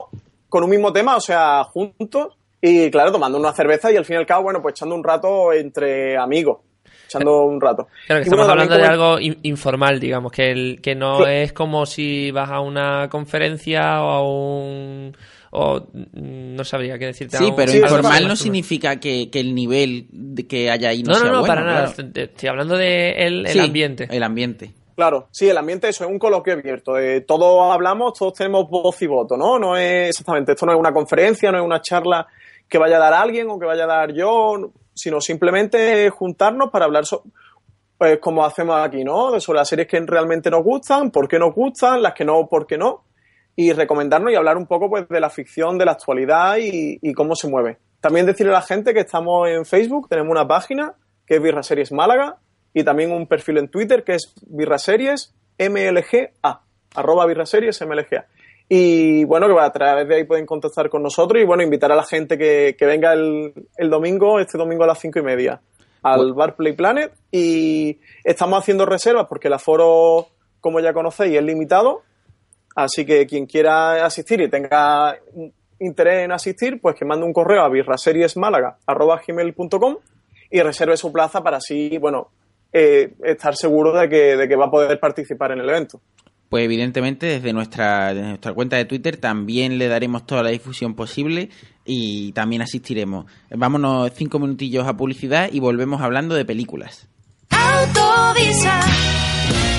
con un mismo tema, o sea, juntos. Y claro, tomando una cerveza y al fin y al cabo, bueno, pues echando un rato entre amigos. Echando un rato. Claro, que Y estamos hablando de como- algo in- informal, digamos, que, el, que no Claro. es como si vas a una conferencia o a un... o mm, no sabría qué decirte. Sí, pero Sí, informal no significa que, que el nivel de que haya ahí no, No, no, sea no, bueno, para nada. claro. Estoy- Estoy hablando de el, el Sí, ambiente. El ambiente. Claro, sí, el ambiente eso es un coloquio abierto. eh, todos hablamos, todos tenemos voz y voto, ¿no? No es exactamente, esto no es una conferencia, no es una charla que vaya a dar alguien o que vaya a dar yo, sino simplemente juntarnos para hablar pues como hacemos aquí, ¿no? Sobre las series que realmente nos gustan, por qué nos gustan, las que no, por qué no, y recomendarnos y hablar un poco pues de la ficción, de la actualidad y, y cómo se mueve. También decirle a la gente que estamos en Facebook, tenemos una página que es Birra Series Málaga y también un perfil en Twitter que es Birra Series MLGA, arroba Birra Series MLGA. Y bueno, que a través de ahí pueden contactar con nosotros y bueno, invitar a la gente que, que venga el, el domingo, este domingo a las cinco y media, al Bar Play Planet. Y estamos haciendo reservas porque el aforo, como ya conocéis, es limitado. Así que quien quiera asistir y tenga interés en asistir, pues que mande un correo a birraseriesmálaga.com y reserve su plaza para así, bueno, eh, estar seguro de que, de que va a poder participar en el evento. Pues evidentemente desde nuestra, desde nuestra cuenta de Twitter también le daremos toda la difusión posible y también asistiremos. Vámonos cinco minutillos a publicidad y volvemos hablando de películas. Autovisa.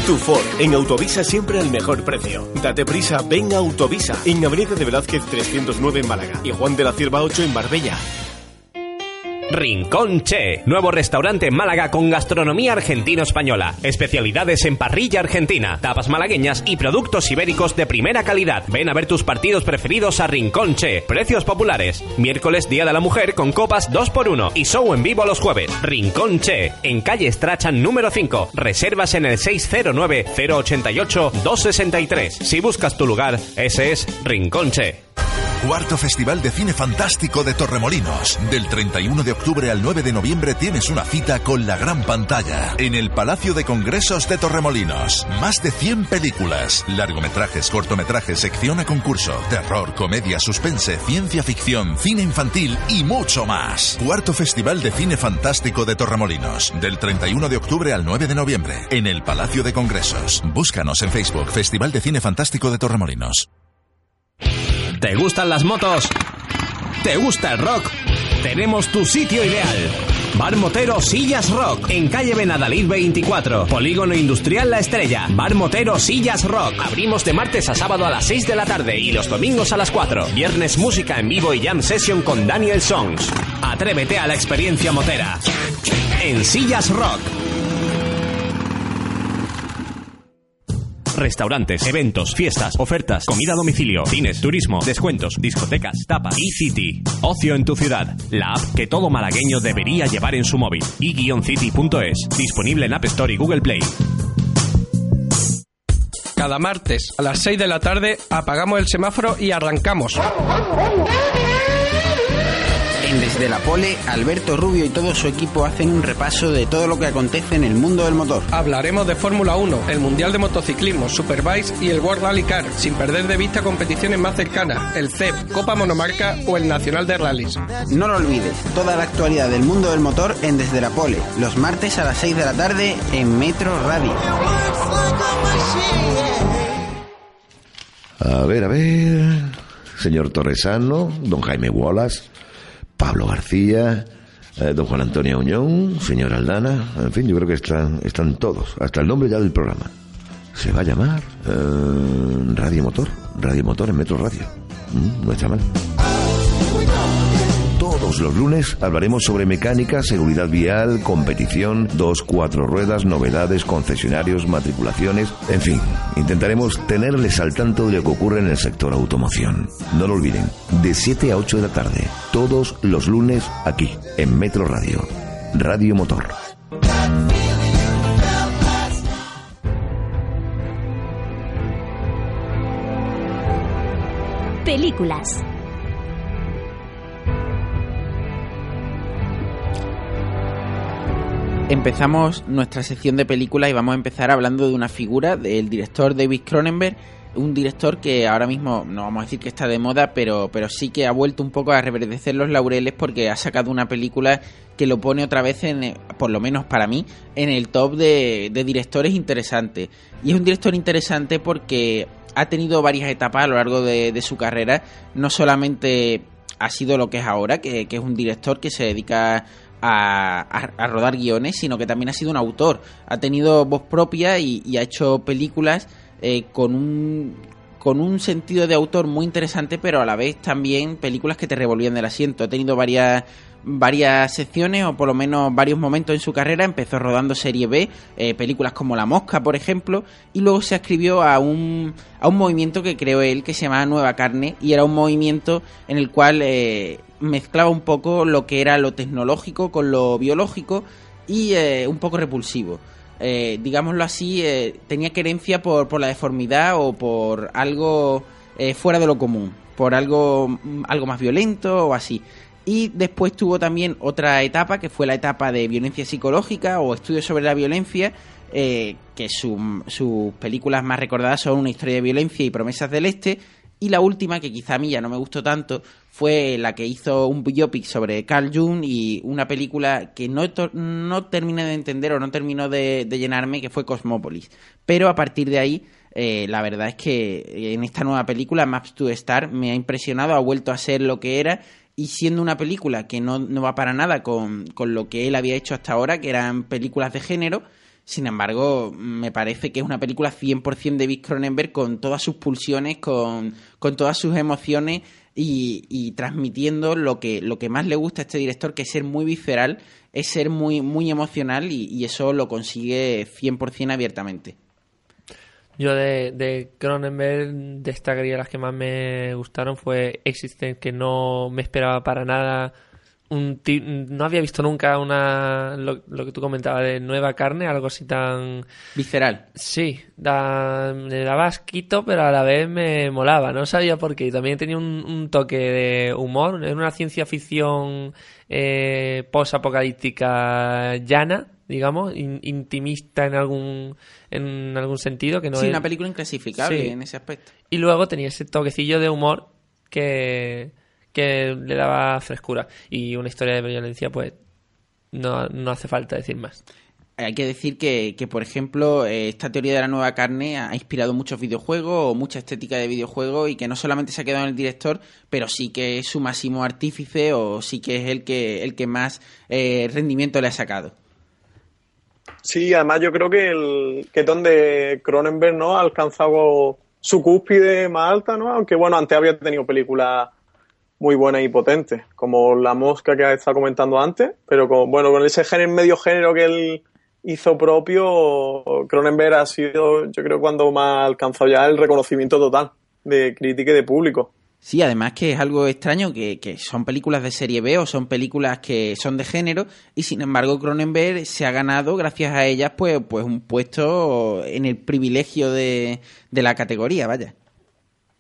Tu Ford, en Autovisa siempre al mejor precio. Date prisa, ven a Autovisa, en Avenida de Velázquez 309 en Málaga y Juan de la Cierva 8 en Marbella. Rincón Che, nuevo restaurante en Málaga con gastronomía argentino-española, especialidades en parrilla argentina, tapas malagueñas y productos ibéricos de primera calidad. Ven a ver tus partidos preferidos a Rincón Che, precios populares. Miércoles Día de la Mujer con copas 2x1 y show en vivo los jueves. Rincón Che, en calle Strachan número 5. Reservas en el 609-088-263. Si buscas tu lugar, ese es Rincón Che. Cuarto Festival de Cine Fantástico de Torremolinos. Del 31 de octubre al 9 de noviembre tienes una cita con la gran pantalla en el Palacio de Congresos de Torremolinos. Más de 100 películas, largometrajes, cortometrajes, sección a concurso, terror, comedia, suspense, ciencia ficción, cine infantil y mucho más. Cuarto Festival de Cine Fantástico de Torremolinos. Del 31 de octubre al 9 de noviembre en el Palacio de Congresos. Búscanos en Facebook Festival de Cine Fantástico de Torremolinos. ¿Te gustan las motos? ¿Te gusta el rock? Tenemos tu sitio ideal. Bar Motero Sillas Rock, en calle Benadalid 24, Polígono Industrial La Estrella. Bar Motero Sillas Rock. Abrimos de martes a sábado a las 6 de la tarde y los domingos a las 4. Viernes música en vivo y jam session con Daniel Songs. Atrévete a la experiencia motera. En Sillas Rock. Restaurantes, eventos, fiestas, ofertas, comida a domicilio, cines, turismo, descuentos, discotecas, tapas, eCity. Ocio en tu ciudad. La app que todo malagueño debería llevar en su móvil. e-city.es. Disponible en App Store y Google Play. Cada martes a las 6 de la tarde apagamos el semáforo y arrancamos. Desde la Pole, Alberto Rubio y todo su equipo hacen un repaso de todo lo que acontece en el mundo del motor. Hablaremos de Fórmula 1, el Mundial de Motociclismo, Superbikes y el World Rally Car, sin perder de vista competiciones más cercanas, el CEP, Copa Monomarca o el Nacional de Rallys. No lo olvides, toda la actualidad del mundo del motor en Desde la Pole, los martes a las 6 de la tarde en Metro Radio. A ver, a ver. Señor Torresano, don Jaime Wallace, Pablo García, eh, don Juan Antonio Uñón, señor Aldana, en fin, yo creo que están, están todos, hasta el nombre ya del programa. Se va a llamar eh, Radio Motor, Radio Motor en Metro Radio. Mm, no está mal. Todos los lunes hablaremos sobre mecánica, seguridad vial, competición, dos, cuatro ruedas, novedades, concesionarios, matriculaciones, en fin, intentaremos tenerles al tanto de lo que ocurre en el sector automoción. No lo olviden, de 7 a 8 de la tarde, todos los lunes aquí, en Metro Radio, Radio Motor. Películas. Empezamos nuestra sección de películas y vamos a empezar hablando de una figura del director David Cronenberg, un director que ahora mismo no vamos a decir que está de moda, pero, pero sí que ha vuelto un poco a reverdecer los laureles porque ha sacado una película que lo pone otra vez, en, por lo menos para mí, en el top de, de directores interesantes. Y es un director interesante porque ha tenido varias etapas a lo largo de, de su carrera, no solamente ha sido lo que es ahora, que, que es un director que se dedica a, a, a, rodar guiones, sino que también ha sido un autor. Ha tenido voz propia y, y ha hecho películas eh, con un con un sentido de autor muy interesante, pero a la vez también películas que te revolvían del asiento. Ha tenido varias varias secciones o por lo menos varios momentos en su carrera. Empezó rodando serie B, eh, películas como La Mosca, por ejemplo, y luego se escribió a un, a un movimiento que creó él que se llamaba Nueva Carne y era un movimiento en el cual eh, mezclaba un poco lo que era lo tecnológico con lo biológico y eh, un poco repulsivo. Eh, digámoslo así, eh, tenía querencia por, por la deformidad o por algo fuera de lo común, por algo, mm, algo más violento o así. Y después tuvo también otra etapa, que fue la etapa de violencia psicológica o estudios sobre la violencia, que su- sus películas más recordadas son Una historia de violencia y Promesas del Este. Y la última, que quizá a mí ya no me gustó tanto, fue la que hizo un biopic sobre Carl Jung y una película que no, no terminé de entender o no terminó de, de llenarme, que fue Cosmópolis. Pero a partir de ahí, eh, la verdad es que en esta nueva película, Maps to Star, me ha impresionado, ha vuelto a ser lo que era y siendo una película que no, no va para nada con, con lo que él había hecho hasta ahora, que eran películas de género, sin embargo, me parece que es una película 100% de Vic Cronenberg con todas sus pulsiones, con, con todas sus emociones y, y transmitiendo lo que, lo que más le gusta a este director, que es ser muy visceral, es ser muy, muy emocional y, eso lo consigue 100% abiertamente. Yo de, de Cronenberg destacaría las que más me gustaron fue Existence, que no me esperaba para nada. Un no había visto nunca una lo, lo que tú comentabas de nueva carne, algo así tan Visceral. Sí, da, me daba asquito, pero a la vez me molaba. No sabía por qué. Y también tenía un, un toque de humor. Era una ciencia ficción eh, post-apocalíptica llana, digamos, in- intimista en algún, en algún sentido. que no sí, es- una película inclasificable Sí. en ese aspecto. Y luego tenía ese toquecillo de humor que, que le daba frescura. Y una historia de violencia, pues no, no hace falta decir más. Hay que decir que, que, por ejemplo, eh, esta teoría de la nueva carne ha inspirado muchos videojuegos o mucha estética de videojuegos y que no solamente se ha quedado en el director, pero sí que es su máximo artífice o sí que es el que, el que más eh, rendimiento le ha sacado. Sí, además yo creo que, el, que es donde Cronenberg ¿no? ha alcanzado su cúspide más alta, ¿no? Aunque bueno, antes había tenido películas muy buenas y potentes, como La Mosca que estado comentando antes, pero con, bueno, con ese género, medio género que él hizo propio, Cronenberg ha sido, yo creo, cuando más ha alcanzado ya el reconocimiento total de crítica y de público. Sí, además que es algo extraño que, que son películas de serie B o son películas que son de género y sin embargo Cronenberg se ha ganado gracias a ellas pues, pues un puesto en el privilegio de, de la categoría, vaya.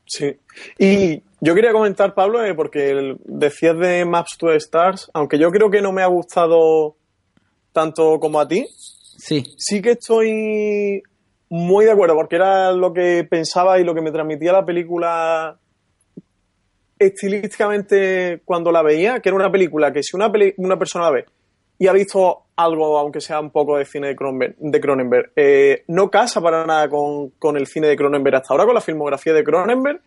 Sí. Y yo quería comentar, Pablo, eh, porque el- decías de Maps to Stars, aunque yo creo que no me ha gustado tanto como a ti, Sí. sí que estoy muy de acuerdo, porque era lo que pensaba y lo que me transmitía la película estilísticamente cuando la veía, que era una película que si una, peli- una persona la ve y ha visto algo, aunque sea un poco de cine de Cronenberg, de Cronenberg, eh, no casa para nada con, con el cine de Cronenberg hasta ahora, con la filmografía de Cronenberg,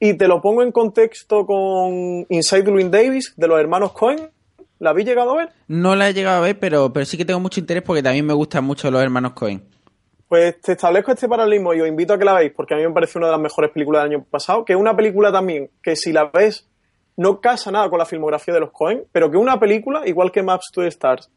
y te lo pongo en contexto con Inside Llewyn Davis, de los hermanos Cohen. ¿La habéis llegado a ver? No la he llegado a ver, pero, pero sí que tengo mucho interés porque también me gustan mucho los hermanos Cohen. Pues te establezco este paralelismo y os invito a que la veáis, porque a mí me parece una de las mejores películas del año pasado, que es una película también que si la ves no casa nada con la filmografía de los Cohen, pero que una película, igual que Maps to the Stars,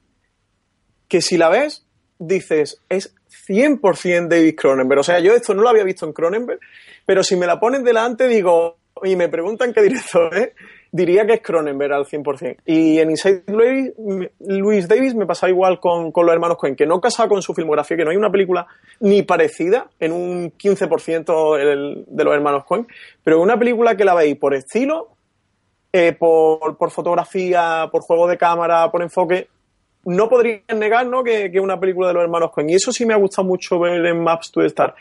que si la ves, dices, es 100% David Cronenberg. O sea, yo esto no lo había visto en Cronenberg, pero si me la ponen delante, digo, y me preguntan qué director es, diría que es Cronenberg al 100%. Y en Inside Louis, Davis me pasaba igual con, con los hermanos Cohen, que no casaba con su filmografía, que no hay una película ni parecida en un 15% el- de los hermanos Cohen, pero una película que la veis por estilo, eh, por, por fotografía, por juego de cámara, por enfoque, no podrían negar ¿no? que, que una película de los hermanos Cohen. Y eso sí me ha gustado mucho ver en Maps to Star.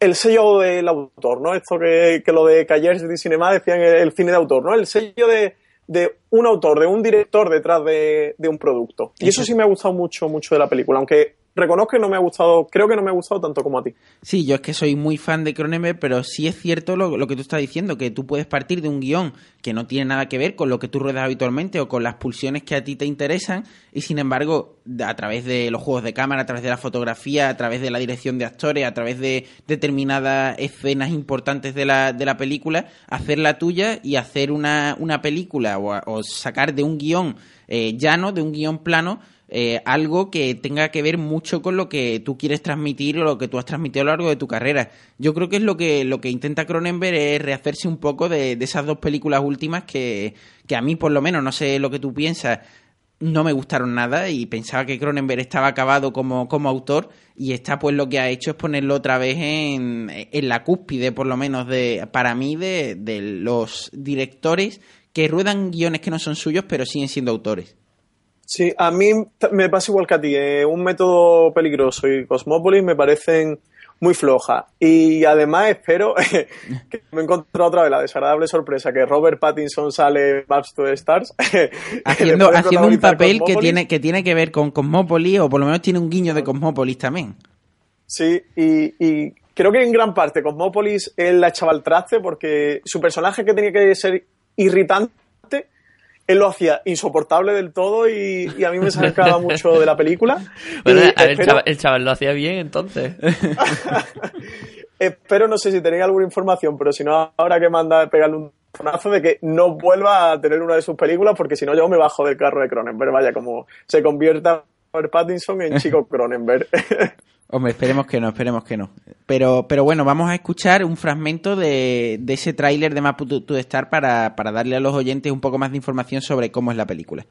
El sello del autor, ¿no? Esto que, que lo de Callers de Cinema decían el, el cine de autor, ¿no? El sello de, de un autor, de un director detrás de, de un producto. Y eso sí me ha gustado mucho, mucho de la película. Aunque reconozco que no me ha gustado, creo que no me ha gustado tanto como a ti. Sí, yo es que soy muy fan de Cronenberg, pero sí es cierto lo, que tú estás diciendo, que tú puedes partir de un guion que no tiene nada que ver con lo que tú ruedas habitualmente o con las pulsiones que a ti te interesan, y sin embargo, a través de los juegos de cámara, a través de la fotografía, a través de la dirección de actores, a través de determinadas escenas importantes de la, de la película, hacer la tuya y hacer una, una película o sacar de un guion eh, llano, de un guion plano, eh, algo que tenga que ver mucho con lo que tú quieres transmitir o lo que tú has transmitido a lo largo de tu carrera. Yo creo que es lo que, lo que intenta Cronenberg es rehacerse un poco de, esas dos películas últimas que, que a mí, por lo menos, no sé lo que tú piensas, no me gustaron nada y pensaba que Cronenberg estaba acabado como, como autor y está pues lo que ha hecho es ponerlo otra vez en, en la cúspide por lo menos de para mí de, de los directores que ruedan guiones que no son suyos pero siguen siendo autores. Sí, a mí me pasa igual que a ti. Eh, un método peligroso y Cosmópolis me parecen muy floja. Y además espero que me he encontrado otra vez la desagradable sorpresa que Robert Pattinson sale Maps to the Stars. haciendo, haciendo un papel que tiene, que tiene que ver con Cosmópolis, o por lo menos tiene un guiño de Cosmópolis también. Sí, y, creo que en gran parte Cosmópolis él la echaba al traste porque su personaje que tenía que ser irritante él lo hacía insoportable del todo y, a mí me sacaba mucho de la película. Bueno, el, chaval, lo hacía bien entonces. espero, no sé si tenéis alguna información, pero si no, ahora que manda pegarle un tonazo de que no vuelva a tener una de sus películas, porque si no, yo me bajo del carro de Cronenberg. Vaya, como se convierta Pattinson en chico Cronenberg. Hombre, esperemos que no, esperemos que no. Pero, pero bueno, vamos a escuchar un fragmento de, de ese tráiler de Map to, Star para, para darle a los oyentes un poco más de información sobre cómo es la película.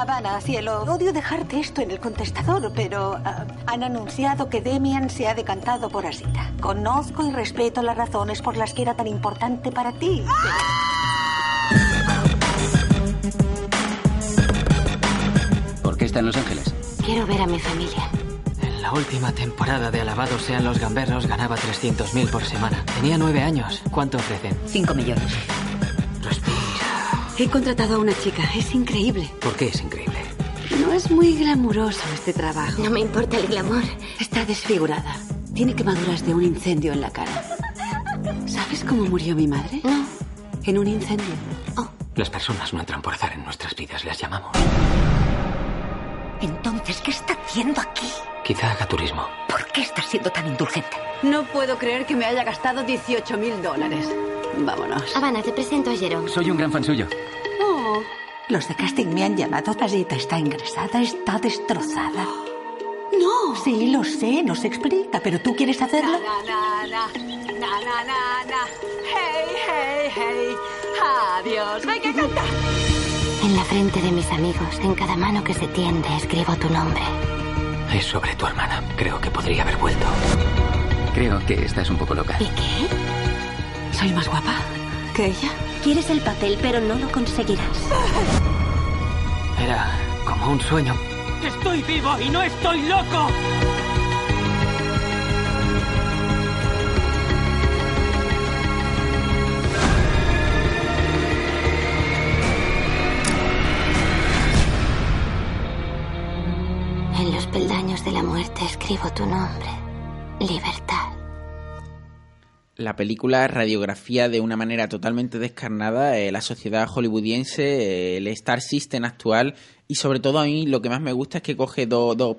Habana, cielo. Odio dejarte esto en el contestador, pero ah, han anunciado que Demian se ha decantado por Asita. Conozco y respeto las razones por las que era tan importante para ti. está en Los Ángeles? Quiero ver a mi familia. En la última temporada de Alabados sean los gamberros ganaba 300.000 por semana. Tenía nueve años. ¿Cuánto ofrecen? Cinco millones. Respira. He contratado a una chica. Es increíble. ¿Por qué es increíble? No es muy glamuroso este trabajo. No me importa el glamour. Está desfigurada. Tiene quemaduras de un incendio en la cara. ¿Sabes cómo murió mi madre? No. En un incendio. Oh. Las personas no entran por azar en nuestras vidas, las llamamos. Entonces, ¿qué está haciendo aquí? Quizá haga turismo. ¿Por qué está siendo tan indulgente? No puedo creer que me haya gastado 18 mil dólares. Vámonos. Habana, te presento a Jerome. Soy un gran fan suyo. Oh. Los de casting me han llamado. Tasita está ingresada, está destrozada. No. Sí, lo sé, no se explica, pero tú quieres hacerlo. Na, na, na, hey, hey, hey. Adiós. Venga, canta. En la frente de mis amigos, en cada mano que se tiende, escribo tu nombre. Es sobre tu hermana. Creo que podría haber vuelto. Creo que estás un poco loca. ¿Y qué? ¿Soy más guapa que ella? Quieres el papel, pero no lo conseguirás. Era como un sueño. ¡Estoy vivo y no estoy loco! De la muerte escribo tu nombre. Libertad. La película radiografía de una manera totalmente descarnada eh, la sociedad hollywoodiense, eh, el Star System actual y sobre todo a mí lo que más me gusta es que coge dos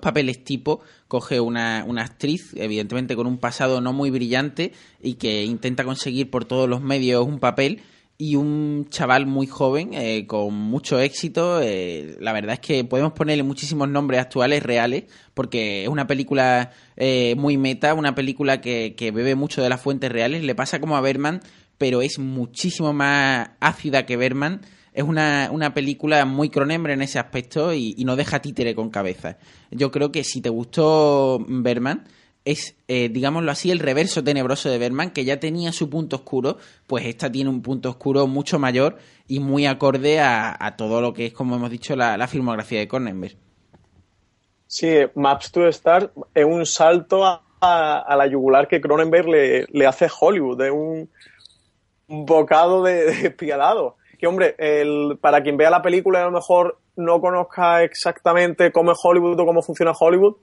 papeles tipo, coge una, una, actriz, evidentemente con un pasado no muy brillante y que intenta conseguir por todos los medios un papel y un chaval muy joven eh, con mucho éxito. Eh, la verdad es que podemos ponerle muchísimos nombres actuales reales porque es una película eh, muy meta, una película que, bebe mucho de las fuentes reales. Le pasa como a Berman, pero es muchísimo más ácida que Berman. Es una, una película muy cronembre en ese aspecto y, y no deja títere con cabeza. Yo creo que si te gustó Berman es, eh, digámoslo así, el reverso tenebroso de Berman, que ya tenía su punto oscuro, pues esta tiene un punto oscuro mucho mayor y muy acorde a, todo lo que es, como hemos dicho, la, filmografía de Cronenberg. Sí, Maps to Star es un salto a, la yugular que Cronenberg le, hace a Hollywood, es un, bocado de, despiadado. Que, hombre, el, para quien vea la película a lo mejor no conozca exactamente cómo es Hollywood o cómo funciona Hollywood,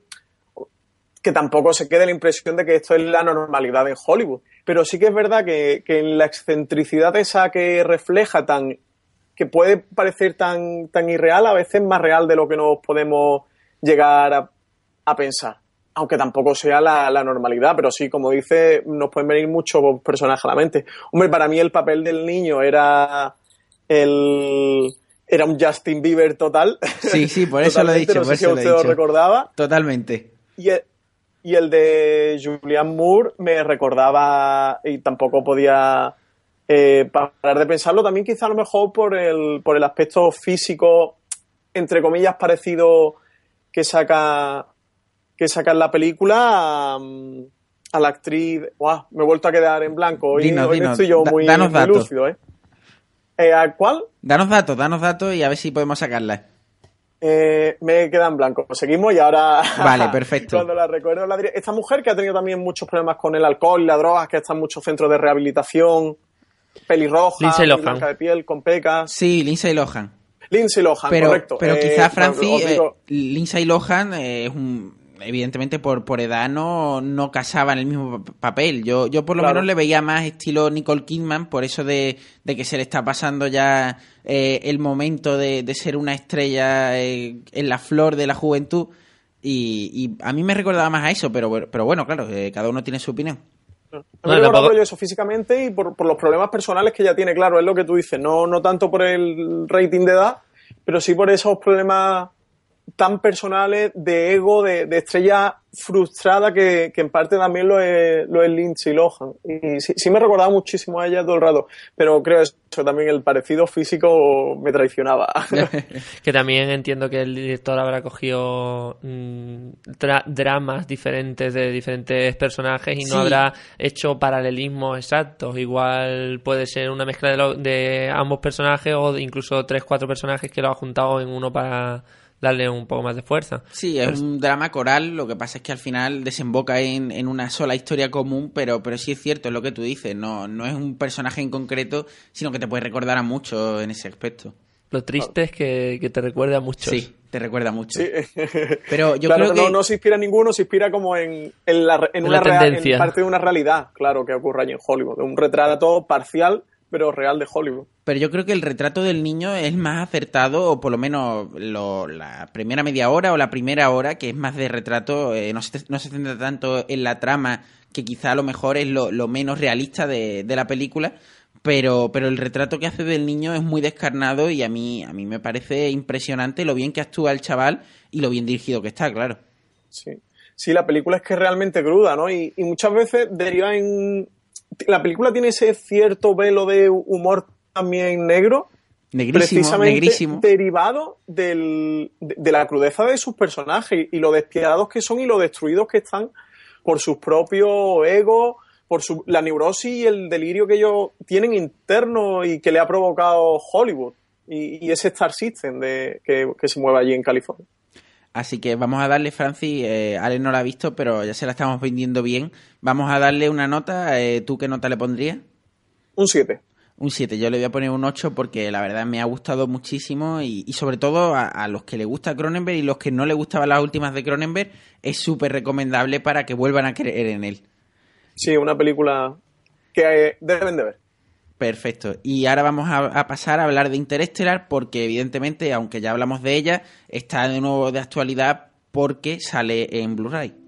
que tampoco se quede la impresión de que esto es la normalidad en Hollywood. Pero sí que es verdad que, en la excentricidad esa que refleja tan que puede parecer tan, tan irreal, a veces más real de lo que nos podemos llegar a, pensar. aunque tampoco sea la, la, normalidad, pero sí, como dice, nos pueden venir muchos personajes a la mente. Hombre, para mí el papel del niño era el era un Justin Bieber total. Sí, sí, por eso lo he dicho. No sé si usted lo recordaba. Totalmente. Y el, y el de Julian Moore me recordaba y tampoco podía eh, parar de pensarlo. También quizá a lo mejor por el, por el aspecto físico, entre comillas, parecido que saca que saca en la película a, a la actriz. ¡Wow! Me he vuelto a quedar en blanco. Hoy, Dinos, hoy no dinos. estoy yo muy, danos muy datos. lúcido, ¿eh? Eh, ¿A cuál? Danos datos, danos datos y a ver si podemos sacarla. Eh, me queda en blanco. Seguimos y ahora. Vale, perfecto. Cuando la recuerdo, la diré. Esta mujer que ha tenido también muchos problemas con el alcohol y las drogas, que está en muchos centros de rehabilitación, pelirroja, Lindsay muy Lohan. blanca de piel, con pecas. Sí, Lindsay Lohan. Lindsay Lohan, pero, correcto. Pero Eh, quizá Francis, digo- eh, Lindsay Lohan eh, es un evidentemente por, por edad no, no casaba en el mismo pa- papel. Yo, yo por lo Claro. menos le veía más estilo Nicole Kidman, por eso de, de que se le está pasando ya eh, el momento de, de ser una estrella eh, en la flor de la juventud. Y, y a mí me recordaba más a eso, pero, bueno- pero bueno, claro, eh, cada uno tiene su opinión. A mí Bueno, me tampoco- yo eso físicamente y por, por los problemas personales que ella tiene, claro, es lo que tú dices, no, no tanto por el rating de edad, pero sí por esos problemas tan personales de ego, de, de estrella frustrada que, que en parte también lo es, lo es Lindsay Lohan. Y sí, sí me recordaba muchísimo a ella todo el rato, pero creo eso también, el parecido físico me traicionaba. Que también entiendo que el director habrá cogido mm, dra- dramas diferentes de diferentes personajes y no habrá hecho paralelismos exactos. Igual puede ser una mezcla de, lo- de ambos personajes o incluso tres, cuatro personajes que lo ha juntado en uno para darle un poco más de fuerza. Sí, es un drama coral, lo que pasa es que al final desemboca en, en una sola historia común, pero, pero sí es cierto, es lo que tú dices, no, no es un personaje en concreto, sino que te puede recordar a mucho en ese aspecto. Lo triste es que, que te recuerde a muchos. Sí, te recuerda mucho. Sí. Pero yo claro, creo que... no, no se inspira en ninguno, se inspira como en, en, la, en En una la rea- tendencia. en parte de una realidad, claro, que ocurre allí en Hollywood. Un retrato parcial, pero real de Hollywood. Pero yo creo que el retrato del niño es más acertado, o por lo menos lo- la primera media hora o la primera hora, que es más de retrato, eh, no, se, no se centra tanto en la trama, que quizá a lo mejor es lo, lo menos realista de, de la película, pero, pero el retrato que hace del niño es muy descarnado y a mí, a mí me parece impresionante lo bien que actúa el chaval y lo bien dirigido que está, claro. Sí. Sí, la película es que es realmente cruda, ¿no? Y, y muchas veces deriva en... La película tiene ese cierto velo de humor también negro, Negrísimo, precisamente negrísimo. derivado del- de, de la crudeza de sus personajes y lo despiadados que son y lo destruidos que están por sus propios egos, por su, la neurosis y el delirio que ellos tienen interno y que le ha provocado Hollywood y, y ese Star System de, que, que se mueve allí en California. Así que vamos a darle, Francis, eh, Ale no la ha visto, pero ya se la estamos vendiendo bien. Vamos a darle una nota. eh, ¿Tú qué nota le pondrías? Un 7. Un 7, yo le voy a poner un 8 porque la verdad me ha gustado muchísimo y, y sobre todo a, a los que le gusta Cronenberg y los que no le gustaban las últimas de Cronenberg es súper recomendable para que vuelvan a creer en él. Sí, una película que eh, deben de ver. Perfecto. Y ahora vamos a, pasar a hablar de Interestelar porque evidentemente, aunque ya hablamos de ella, está de nuevo de actualidad porque sale en Blu-ray.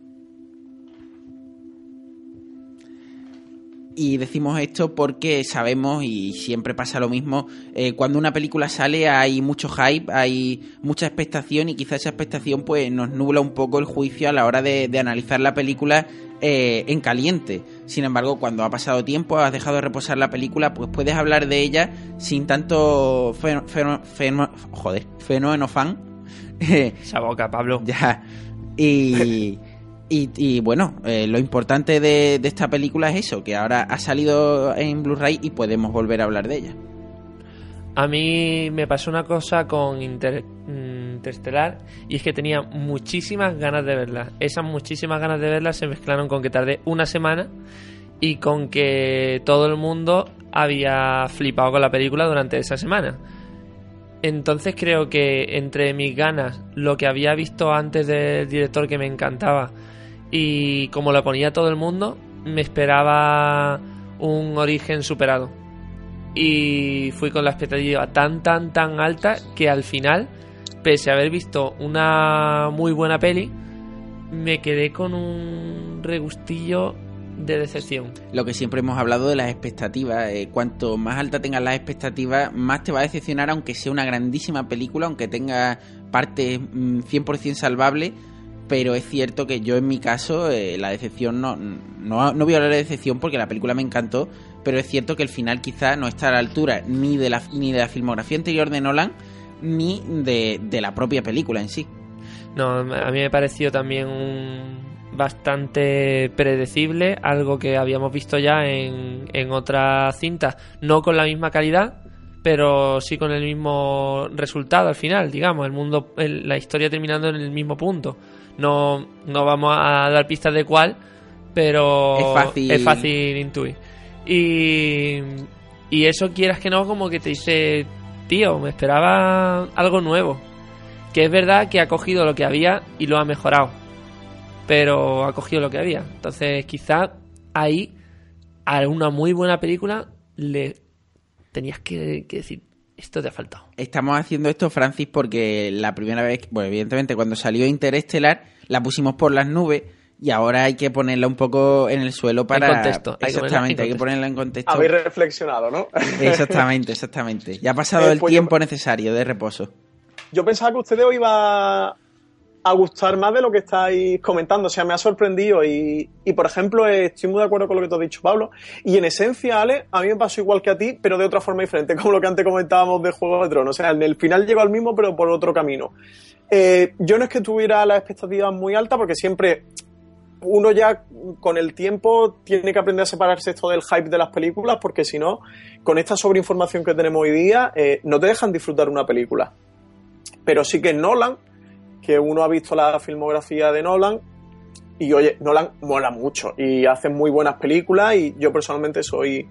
Y decimos esto porque sabemos, y siempre pasa lo mismo, eh, cuando una película sale hay mucho hype, hay mucha expectación y quizá esa expectación pues nos nubla un poco el juicio a la hora de, de analizar la película eh, en caliente. Sin embargo, cuando ha pasado tiempo, has dejado de reposar la película, pues puedes hablar de ella sin tanto joder, fenómeno fan. Esa boca, Pablo. Ya. Y, y, bueno, eh, lo importante de, de esta película es eso, que ahora ha salido en Blu-ray y podemos volver a hablar de ella. A mí me pasó una cosa con Inter- mm, Interstellar y es que tenía muchísimas ganas de verla. Esas muchísimas ganas de verla se mezclaron con que tardé una semana y con que todo el mundo había flipado con la película durante esa semana. Entonces creo que entre mis ganas, lo que había visto antes del director que me encantaba y como lo ponía todo el mundo, me esperaba un origen superado y fui con la expectativa tan tan tan alta que al final pese a haber visto una muy buena peli me quedé con un regustillo de decepción. Lo que siempre hemos hablado de las expectativas. Eh, cuanto más alta tengas las expectativas, más te va a decepcionar, aunque sea una grandísima película, aunque tenga partes mm, 100% salvables. Pero es cierto que yo, en mi caso, eh, la decepción no, no, no voy a hablar de decepción porque la película me encantó. Pero es cierto que el final quizá no está a la altura ni de la, ni de la filmografía anterior de Nolan ni de, de la propia película en sí. No, a mí me pareció también un bastante predecible, algo que habíamos visto ya en, en otras cintas, no con la misma calidad, pero sí con el mismo resultado al final, digamos, el mundo, el- la historia terminando en el mismo punto. No, no vamos a dar pistas de cuál, pero Es fácil. es fácil intuir. Y, y eso quieras que no, como que te dice, tío, me esperaba algo nuevo. Que es verdad que ha cogido lo que había y lo ha mejorado. Pero ha cogido lo que había. Entonces, quizá ahí, a una muy buena película, le tenías que, que decir, esto te ha faltado. Estamos haciendo esto, Francis, porque la primera vez, bueno, evidentemente cuando salió Interestelar, la pusimos por las nubes y ahora hay que ponerla un poco en el suelo para... contexto, hay ponerla en Exactamente, hay que contexto. ponerla en contexto. Habéis reflexionado, ¿no? Exactamente, exactamente. Ya ha pasado Eh, el pues yo- tiempo necesario de reposo. Yo pensaba que ustedes os iba a gustar más de lo que estáis comentando. O sea, me ha sorprendido y, y, por ejemplo, estoy muy de acuerdo con lo que te has dicho, Pablo. Y en esencia, Ale, a mí me pasó igual que a ti, pero de otra forma diferente, como lo que antes comentábamos de Juego de Tronos. O sea, en el final llegó al mismo, pero por otro camino. Eh, yo no es que tuviera las expectativas muy altas, porque siempre uno ya con el tiempo tiene que aprender a separarse esto del hype de las películas, porque si no, con esta sobreinformación que tenemos hoy día, eh, no te dejan disfrutar una película. Pero sí que Nolan, que uno ha visto la filmografía de Nolan, y oye, Nolan mola mucho y hace muy buenas películas y yo personalmente soy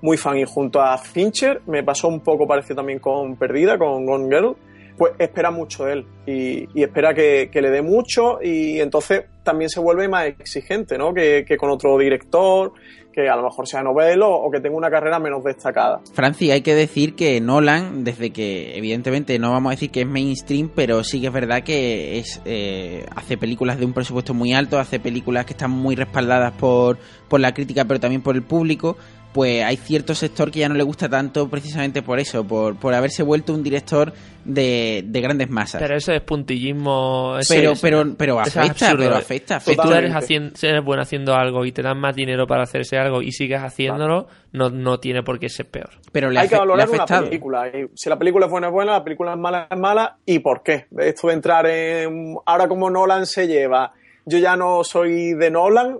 muy fan y junto a Fincher me pasó un poco parecido también con Perdida, con Gone Girl, pues espera mucho de él y, espera que, le dé mucho y entonces también se vuelve más exigente, ¿no? Que con otro director, que a lo mejor sea novelo o que tenga una carrera menos destacada. Francis, hay que decir que Nolan, desde que evidentemente no vamos a decir que es mainstream, pero sí que es verdad que es eh, hace películas de un presupuesto muy alto, hace películas que están muy respaldadas por, por la crítica, pero también por el público. Pues hay cierto sector que ya no le gusta tanto precisamente por eso, por, por haberse vuelto un director de, de grandes masas. Pero eso es puntillismo. eso Pero- es- pero- pero es afecta, absurdo. pero afecta, Si tú eres, haciendo, si eres bueno haciendo algo y te dan más dinero para hacer ese algo y sigues haciéndolo, no, no tiene por qué ser peor. Pero Hay que valorar una película. Si la película es buena, es buena, la película es mala, es mala. ¿Y por qué? Esto de entrar en. Ahora, como Nolan se lleva, yo ya no soy de Nolan.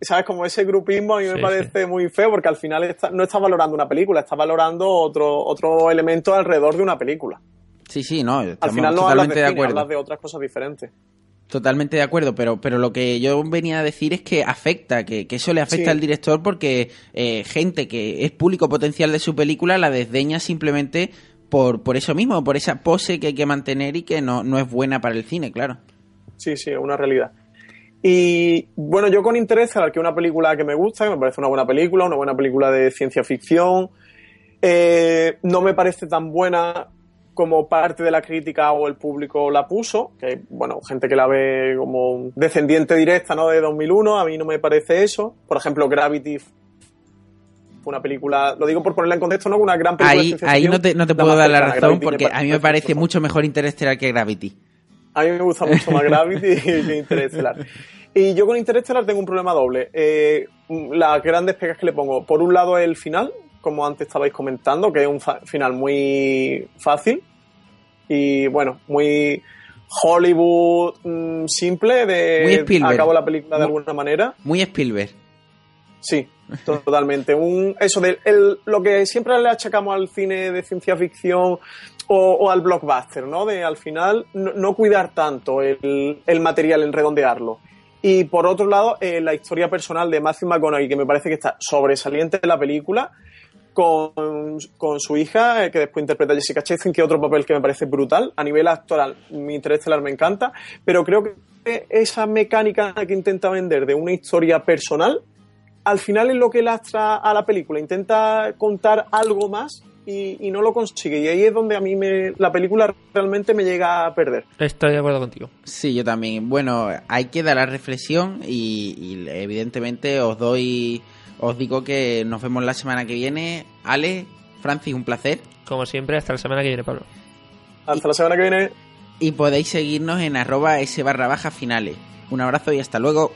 ¿Sabes? Como ese grupismo a mí me Sí, parece muy feo porque al final está- no está valorando una película, está valorando otro, otro elemento alrededor de una película. Sí, sí, no, Al final no hablas de, acuerdo. hablas de otras cosas diferentes. Totalmente de acuerdo, pero, pero lo que yo venía a decir es que afecta, que, que eso le afecta Sí. al director porque eh, gente que es público potencial de su película la desdeña simplemente por, por eso mismo, por esa pose que hay que mantener y que no, no es buena para el cine, claro. Sí, sí, es una realidad. Y bueno, yo con Interestelar, que una película que me gusta, que me parece una buena película, una buena película de ciencia ficción, eh, no me parece tan buena como parte de la crítica o el público la puso, que bueno, gente que la ve como descendiente directa ¿no? de 2001, a mí no me parece eso. Por ejemplo, Gravity fue una película, lo digo por ponerla en contexto, ¿no? Una gran película Ahí, ahí no te, no te puedo dar la razón Gravity porque a mí me parece mucho mejor Interestelar que Gravity. A mí me gusta mucho más Gravity que Interestelar. Y yo con Interestelar tengo un problema doble. Eh, las grandes pegas que le pongo. Por un lado el final, como antes estabais comentando, que es un final muy fácil. Y bueno, muy Hollywood mm, simple de Muy Spielberg. acabo la película de Muy- alguna manera. Muy Spielberg. Sí, totalmente. Un, eso de el- lo que siempre le achacamos al cine de ciencia ficción o, al blockbuster, ¿no? De al final no, cuidar tanto el, el material, en redondearlo. Y por otro lado, eh, la historia personal de Matthew McConaughey, que me parece que está sobresaliente en la película, con, con su hija, eh, que después interpreta a Jessica Chastain, que es otro papel que me parece brutal. A nivel actoral, mi Interestelar me encanta, pero creo que esa mecánica que intenta vender de una historia personal, al final es lo que lastra a la película. Intenta contar algo más y, y no lo consigue. Y ahí es donde a mí me, la película realmente me llega a perder. Estoy de acuerdo contigo. Sí, yo también. Bueno, hay que dar la reflexión y, y evidentemente os doy, os digo que nos vemos la semana que viene. Ale, Francis, un placer. Como siempre, hasta la semana que viene, Pablo. Hasta la semana que viene. Y podéis seguirnos en arroba s barra baja finales. Un abrazo y hasta luego.